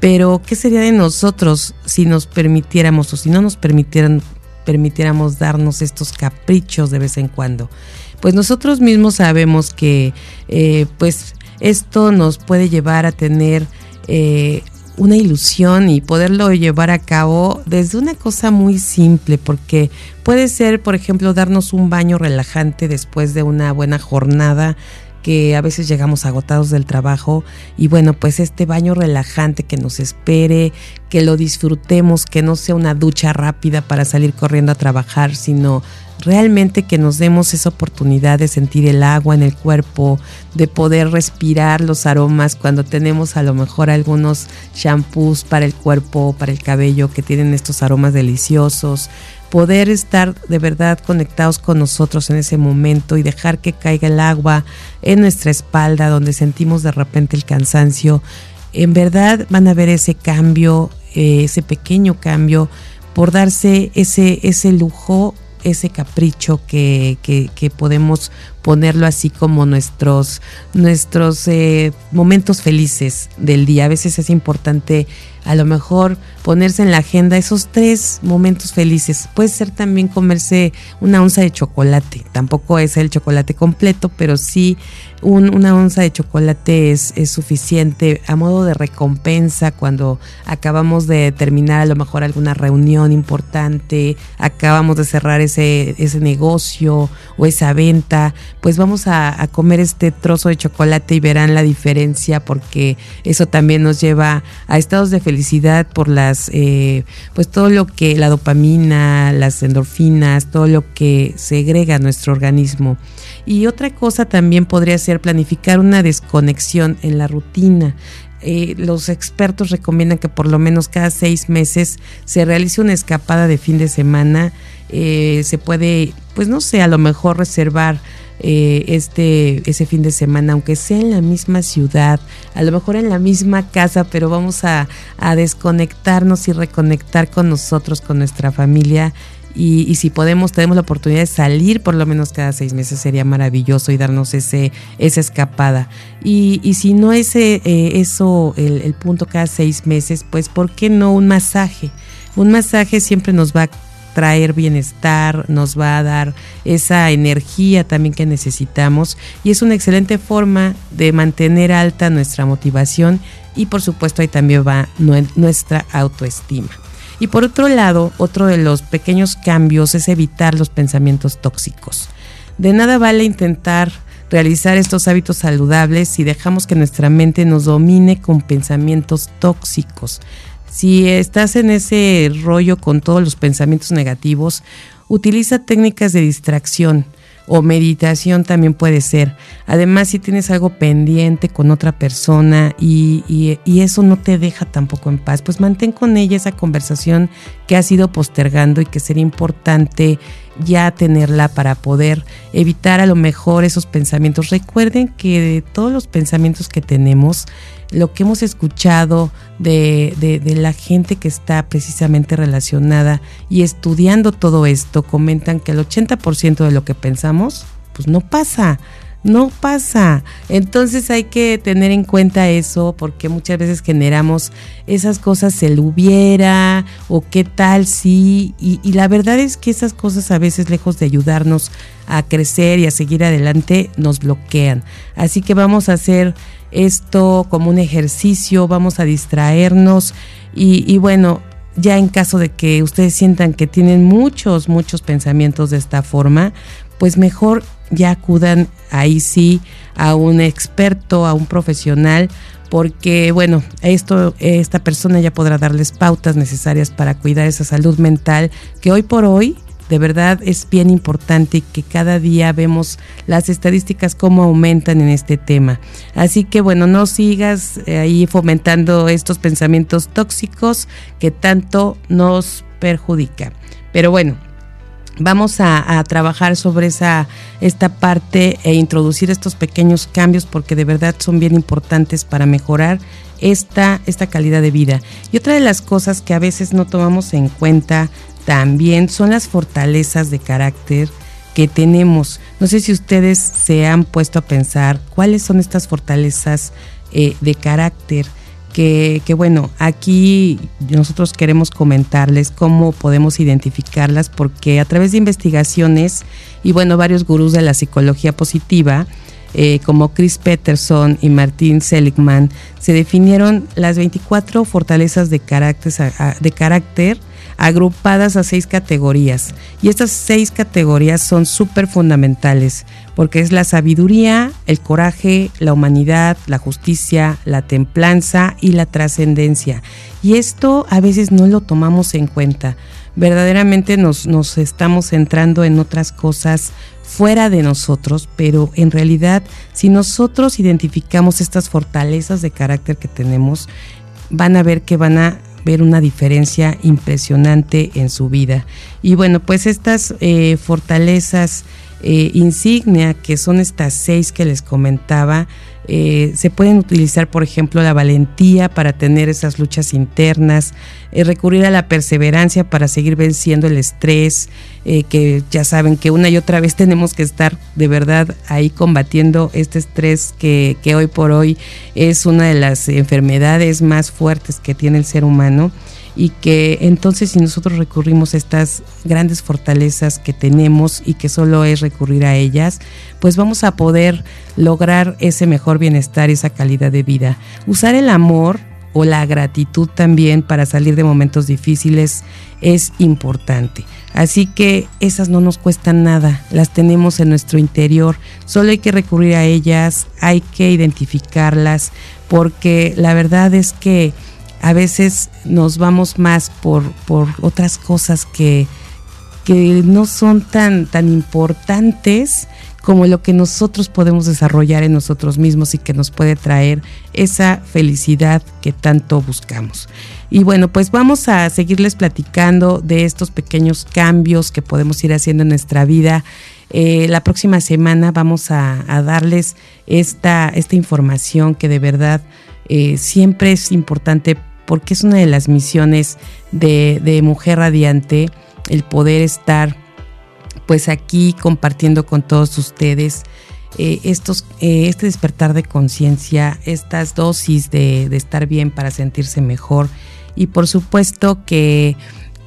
Pero, ¿qué sería de nosotros si nos permitiéramos o si no nos permitieran, permitiéramos darnos estos caprichos de vez en cuando? Pues nosotros mismos sabemos que eh, pues esto nos puede llevar a tener eh, una ilusión y poderlo llevar a cabo desde una cosa muy simple, porque puede ser, por ejemplo, darnos un baño relajante después de una buena jornada que a veces llegamos agotados del trabajo y bueno, pues este baño relajante que nos espere, que lo disfrutemos, que no sea una ducha rápida para salir corriendo a trabajar, sino realmente que nos demos esa oportunidad de sentir el agua en el cuerpo, de poder respirar los aromas cuando tenemos a lo mejor algunos shampoos para el cuerpo, para el cabello que tienen estos aromas deliciosos, poder estar de verdad conectados con nosotros en ese momento y dejar que caiga el agua en nuestra espalda donde sentimos de repente el cansancio, en verdad van a ver ese cambio, eh, ese pequeño cambio por darse ese, ese lujo ese capricho que, que, podemos ponerlo así como nuestros, nuestros eh, momentos felices del día. A veces es importante a lo mejor ponerse en la agenda esos tres momentos felices. Puede ser también comerse una onza de chocolate. Tampoco es el chocolate completo, pero sí una onza de chocolate es, suficiente a modo de recompensa cuando acabamos de terminar a lo mejor alguna reunión importante, acabamos de cerrar ese, ese negocio o esa venta, pues vamos a, comer este trozo de chocolate y verán la diferencia porque eso también nos lleva a estados de felicidad por las, eh, pues todo lo que, la dopamina, las endorfinas, todo lo que segrega nuestro organismo. Y otra cosa también podría ser planificar una desconexión en la rutina. Eh, los expertos recomiendan que por lo menos cada seis meses se realice una escapada de fin de semana. Eh, se puede, pues no sé, a lo mejor reservar eh, este ese fin de semana, aunque sea en la misma ciudad, a lo mejor en la misma casa, pero vamos a, desconectarnos y reconectar con nosotros, con nuestra familia y, si podemos, tenemos la oportunidad de salir por lo menos cada seis meses, sería maravilloso y darnos ese, esa escapada. Y, y si no es eh, eso el, el, punto cada seis meses, pues ¿por qué no un masaje? Un masaje siempre nos va a traer bienestar, nos va a dar esa energía también que necesitamos y es una excelente forma de mantener alta nuestra motivación y por supuesto ahí también va nuestra autoestima. Y por otro lado, otro de los pequeños cambios es evitar los pensamientos tóxicos. De nada vale intentar realizar estos hábitos saludables si dejamos que nuestra mente nos domine con pensamientos tóxicos. Si estás en ese rollo con todos los pensamientos negativos, utiliza técnicas de distracción o meditación también puede ser. Además, si tienes algo pendiente con otra persona y, eso no te deja tampoco en paz, pues mantén con ella esa conversación que has ido postergando y que sería importante ya tenerla para poder evitar a lo mejor esos pensamientos. Recuerden que de todos los pensamientos que tenemos, lo que hemos escuchado de, de, la gente que está precisamente relacionada y estudiando todo esto, comentan que el 80% de lo que pensamos, pues no pasa. No pasa. Entonces hay que tener en cuenta eso porque muchas veces generamos esas cosas, se lo hubiera o qué tal si. Y, y, la verdad es que esas cosas a veces lejos de ayudarnos a crecer y a seguir adelante, nos bloquean. Así que vamos a hacer esto como un ejercicio, vamos a distraernos y, bueno, ya en caso de que ustedes sientan que tienen muchos, muchos pensamientos de esta forma, pues mejor ya acudan ahí sí a un experto, a un profesional, porque bueno, esto, esta persona ya podrá darles pautas necesarias para cuidar esa salud mental que hoy por hoy de verdad es bien importante que cada día vemos las estadísticas cómo aumentan en este tema. Así que bueno, no sigas eh, ahí fomentando estos pensamientos tóxicos que tanto nos perjudican. Pero bueno, vamos a, trabajar sobre esa esta parte e introducir estos pequeños cambios porque de verdad son bien importantes para mejorar esta, esta calidad de vida. Y otra de las cosas que a veces no tomamos en cuenta también son las fortalezas de carácter que tenemos. No sé si ustedes se han puesto a pensar cuáles son estas fortalezas eh, de carácter. Que, que, bueno, aquí nosotros queremos comentarles cómo podemos identificarlas porque a través de investigaciones y bueno, varios gurús de la psicología positiva, eh, como Chris Peterson y Martin Seligman, se definieron las 24 fortalezas de carácter, de carácter agrupadas a seis categorías. Y estas seis categorías son súper fundamentales, porque es la sabiduría, el coraje, la humanidad, la justicia, la templanza y la trascendencia. Y esto a veces no lo tomamos en cuenta. Verdaderamente nos, nos estamos centrando en otras cosas fuera de nosotros, pero en realidad si nosotros identificamos estas fortalezas de carácter que tenemos, van a ver que van a ver una diferencia impresionante en su vida. Y bueno, pues estas eh, fortalezas eh, insignia, que son estas seis que les comentaba, eh, se pueden utilizar, por ejemplo, la valentía para tener esas luchas internas, eh, recurrir a la perseverancia para seguir venciendo el estrés, que ya saben que una y otra vez tenemos que estar de verdad ahí combatiendo este estrés que, que hoy por hoy es una de las enfermedades más fuertes que tiene el ser humano y que entonces si nosotros recurrimos a estas grandes fortalezas que tenemos y que solo es recurrir a ellas, pues vamos a poder lograr ese mejor bienestar, esa calidad de vida. Usar el amor o la gratitud también para salir de momentos difíciles es importante. Así que esas no nos cuestan nada, las tenemos en nuestro interior, solo hay que recurrir a ellas, hay que identificarlas, porque la verdad es que a veces nos vamos más por, por otras cosas que, que no son tan, tan importantes como lo que nosotros podemos desarrollar en nosotros mismos y que nos puede traer esa felicidad que tanto buscamos. Y bueno, pues vamos a seguirles platicando de estos pequeños cambios que podemos ir haciendo en nuestra vida. Eh, la próxima semana vamos a, darles esta, esta información que de verdad eh, siempre es importante porque es una de las misiones de, Mujer Radiante, el poder estar pues aquí compartiendo con todos ustedes eh, estos, eh, este despertar de conciencia, estas dosis de, estar bien para sentirse mejor y por supuesto que,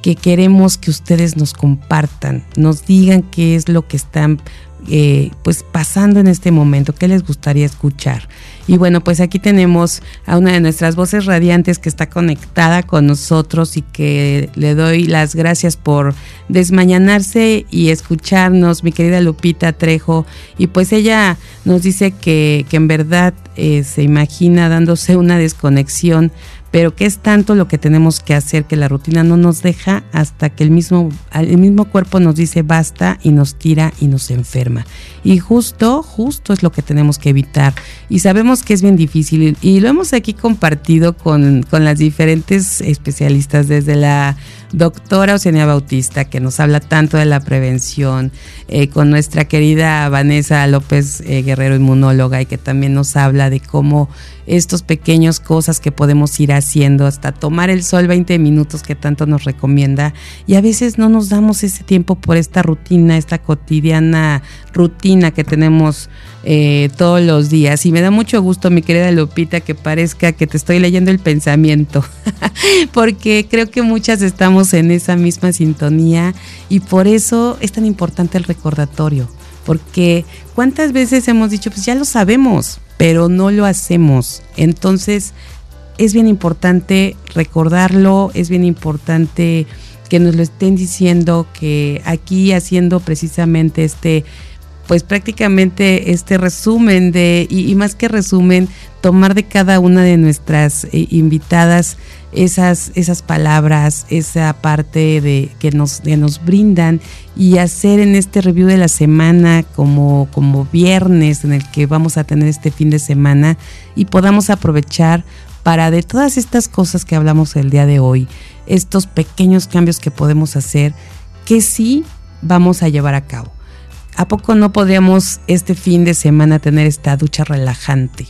que queremos que ustedes nos compartan, nos digan qué es lo que están eh, pues pasando en este momento, qué les gustaría escuchar. Y bueno, pues aquí tenemos a una de nuestras voces radiantes que está conectada con nosotros y que le doy las gracias por desmañanarse y escucharnos, mi querida Lupita Trejo. Y pues ella nos dice que, que en verdad eh, se imagina dándose una desconexión pero que es tanto lo que tenemos que hacer que la rutina no nos deja hasta que el mismo, el mismo cuerpo nos dice basta y nos tira y nos enferma. Y justo, justo es lo que tenemos que evitar. Y sabemos que es bien difícil y lo hemos aquí compartido con, con las diferentes especialistas desde la doctora Eugenia Bautista, que nos habla tanto de la prevención, eh, con nuestra querida Vanessa López eh, Guerrero, inmunóloga, y que también nos habla de cómo estos pequeños cosas que podemos ir haciendo, hasta tomar el sol 20 minutos que tanto nos recomienda, y a veces no nos damos ese tiempo por esta rutina, esta cotidiana rutina que tenemos eh, todos los días. Y me da mucho gusto, mi querida Lupita, que parezca que te estoy leyendo el pensamiento, porque creo que muchas estamos en esa misma sintonía y por eso es tan importante el recordatorio, porque cuántas veces hemos dicho, pues ya lo sabemos, pero no lo hacemos. Entonces, es bien importante recordarlo, es bien importante que nos lo estén diciendo, que aquí haciendo precisamente este pues prácticamente este resumen de, y, más que resumen, tomar de cada una de nuestras eh, invitadas esas, esas palabras, esa parte de que nos, que nos brindan y hacer en este review de la semana como, como viernes en el que vamos a tener este fin de semana y podamos aprovechar para de todas estas cosas que hablamos el día de hoy, estos pequeños cambios que podemos hacer, que sí vamos a llevar a cabo. ¿A poco no podríamos este fin de semana tener esta ducha relajante?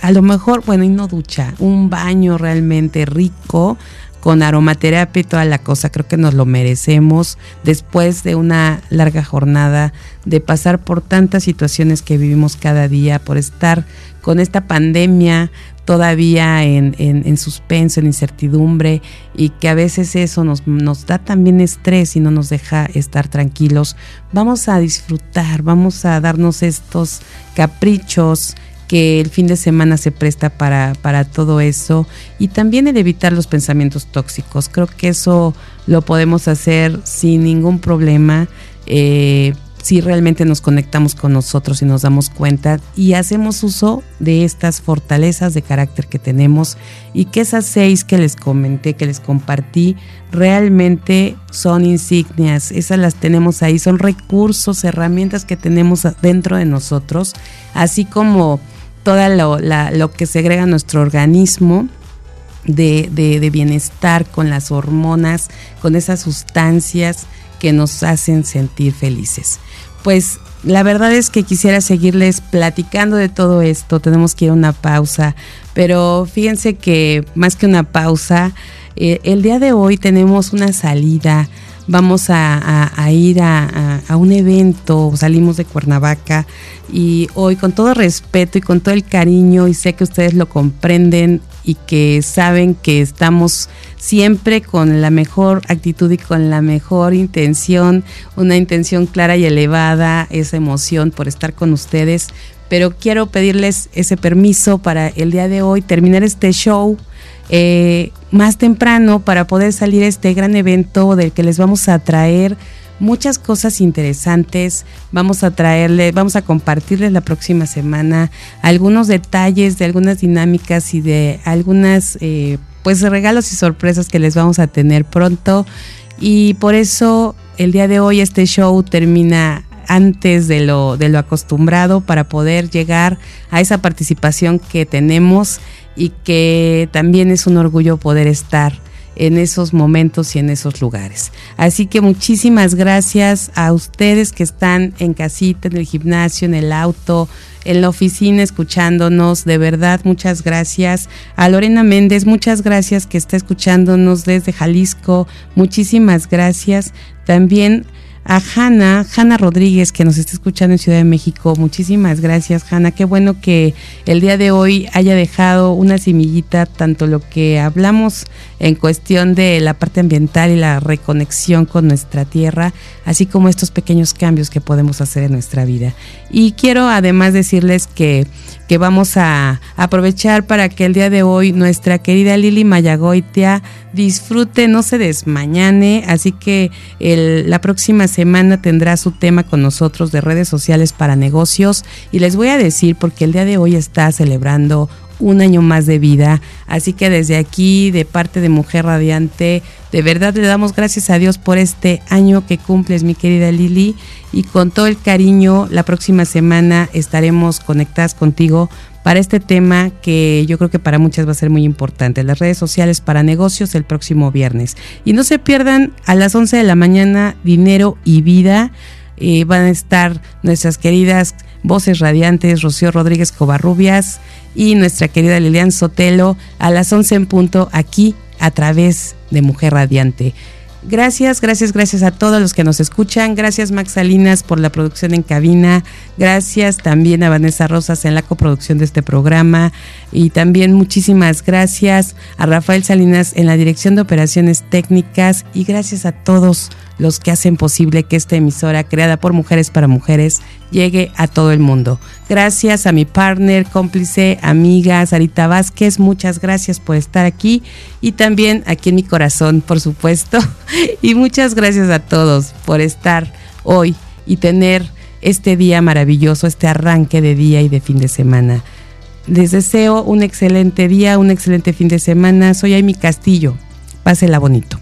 A lo mejor, bueno, y no ducha, un baño realmente rico con aromaterapia y toda la cosa. Creo que nos lo merecemos después de una larga jornada, de pasar por tantas situaciones que vivimos cada día, por estar con esta pandemia, todavía en, en, suspenso, en incertidumbre y que a veces eso nos, nos da también estrés y no nos deja estar tranquilos, vamos a disfrutar, vamos a darnos estos caprichos que el fin de semana se presta para, para todo eso y también el evitar los pensamientos tóxicos. Creo que eso lo podemos hacer sin ningún problema. Eh, si realmente nos conectamos con nosotros y nos damos cuenta y hacemos uso de estas fortalezas de carácter que tenemos y que esas seis que les comenté, que les compartí, realmente son insignias, esas las tenemos ahí, son recursos, herramientas que tenemos dentro de nosotros, así como todo lo, lo que segrega nuestro organismo, de, de, bienestar, con las hormonas, con esas sustancias que nos hacen sentir felices pues la verdad es que quisiera seguirles platicando de todo esto. Tenemos que ir a una pausa, pero fíjense que más que una pausa, eh, el día de hoy tenemos una salida. Vamos a, ir a, a, un evento, salimos de Cuernavaca y hoy con todo respeto y con todo el cariño y sé que ustedes lo comprenden y que saben que estamos siempre con la mejor actitud y con la mejor intención, una intención clara y elevada, esa emoción por estar con ustedes. Pero quiero pedirles ese permiso para el día de hoy terminar este show eh, más temprano para poder salir a este gran evento del que les vamos a traer muchas cosas interesantes. Vamos a traerle, vamos a compartirles la próxima semana algunos detalles de algunas dinámicas y de algunas eh, pues regalos y sorpresas que les vamos a tener pronto. Y por eso el día de hoy este show termina antes de lo, de lo acostumbrado para poder llegar a esa participación que tenemos y que también es un orgullo poder estar en esos momentos y en esos lugares. Así que muchísimas gracias a ustedes que están en casita, en el gimnasio, en el auto, en la oficina escuchándonos. De verdad, muchas gracias. A Lorena Méndez, muchas gracias que está escuchándonos desde Jalisco. Muchísimas gracias. También a Hanna, Hanna Rodríguez, que nos está escuchando en Ciudad de México. Muchísimas gracias, Hanna. Qué bueno que el día de hoy haya dejado una semillita, tanto lo que hablamos en cuestión de la parte ambiental y la reconexión con nuestra tierra, así como estos pequeños cambios que podemos hacer en nuestra vida. Y quiero además decirles que, que vamos a aprovechar para que el día de hoy nuestra querida Lili Mayagoitia disfrute, no se desmañane, así que la próxima semana tendrá su tema con nosotros de redes sociales para negocios y les voy a decir porque el día de hoy está celebrando un año más de vida. Así que desde aquí, de parte de Mujer Radiante, de verdad le damos gracias a Dios por este año que cumples, mi querida Lili. Y con todo el cariño, la próxima semana estaremos conectadas contigo para este tema que yo creo que para muchas va a ser muy importante. Las redes sociales para negocios el próximo viernes. Y no se pierdan a las 11 de la mañana, dinero y vida. Eh, van a estar nuestras queridas voces radiantes, Rocío Rodríguez Covarrubias y nuestra querida Lilian Sotelo a las 11 en punto aquí a través de Mujer Radiante. Gracias, gracias, gracias a todos los que nos escuchan. Gracias Max Salinas por la producción en cabina. Gracias también a Vanessa Rosas en la coproducción de este programa. Y también muchísimas gracias a Rafael Salinas en la dirección de operaciones técnicas. Y gracias a todos los que hacen posible que esta emisora creada por mujeres para mujeres llegue a todo el mundo. Gracias a mi partner, cómplice, amiga Sarita Vázquez, muchas gracias por estar aquí y también aquí en mi corazón, por supuesto. Y muchas gracias a todos por estar hoy y tener este día maravilloso, este arranque de día y de fin de semana. Les deseo un excelente día, un excelente fin de semana. Soy Amy Castillo. Pásela bonito.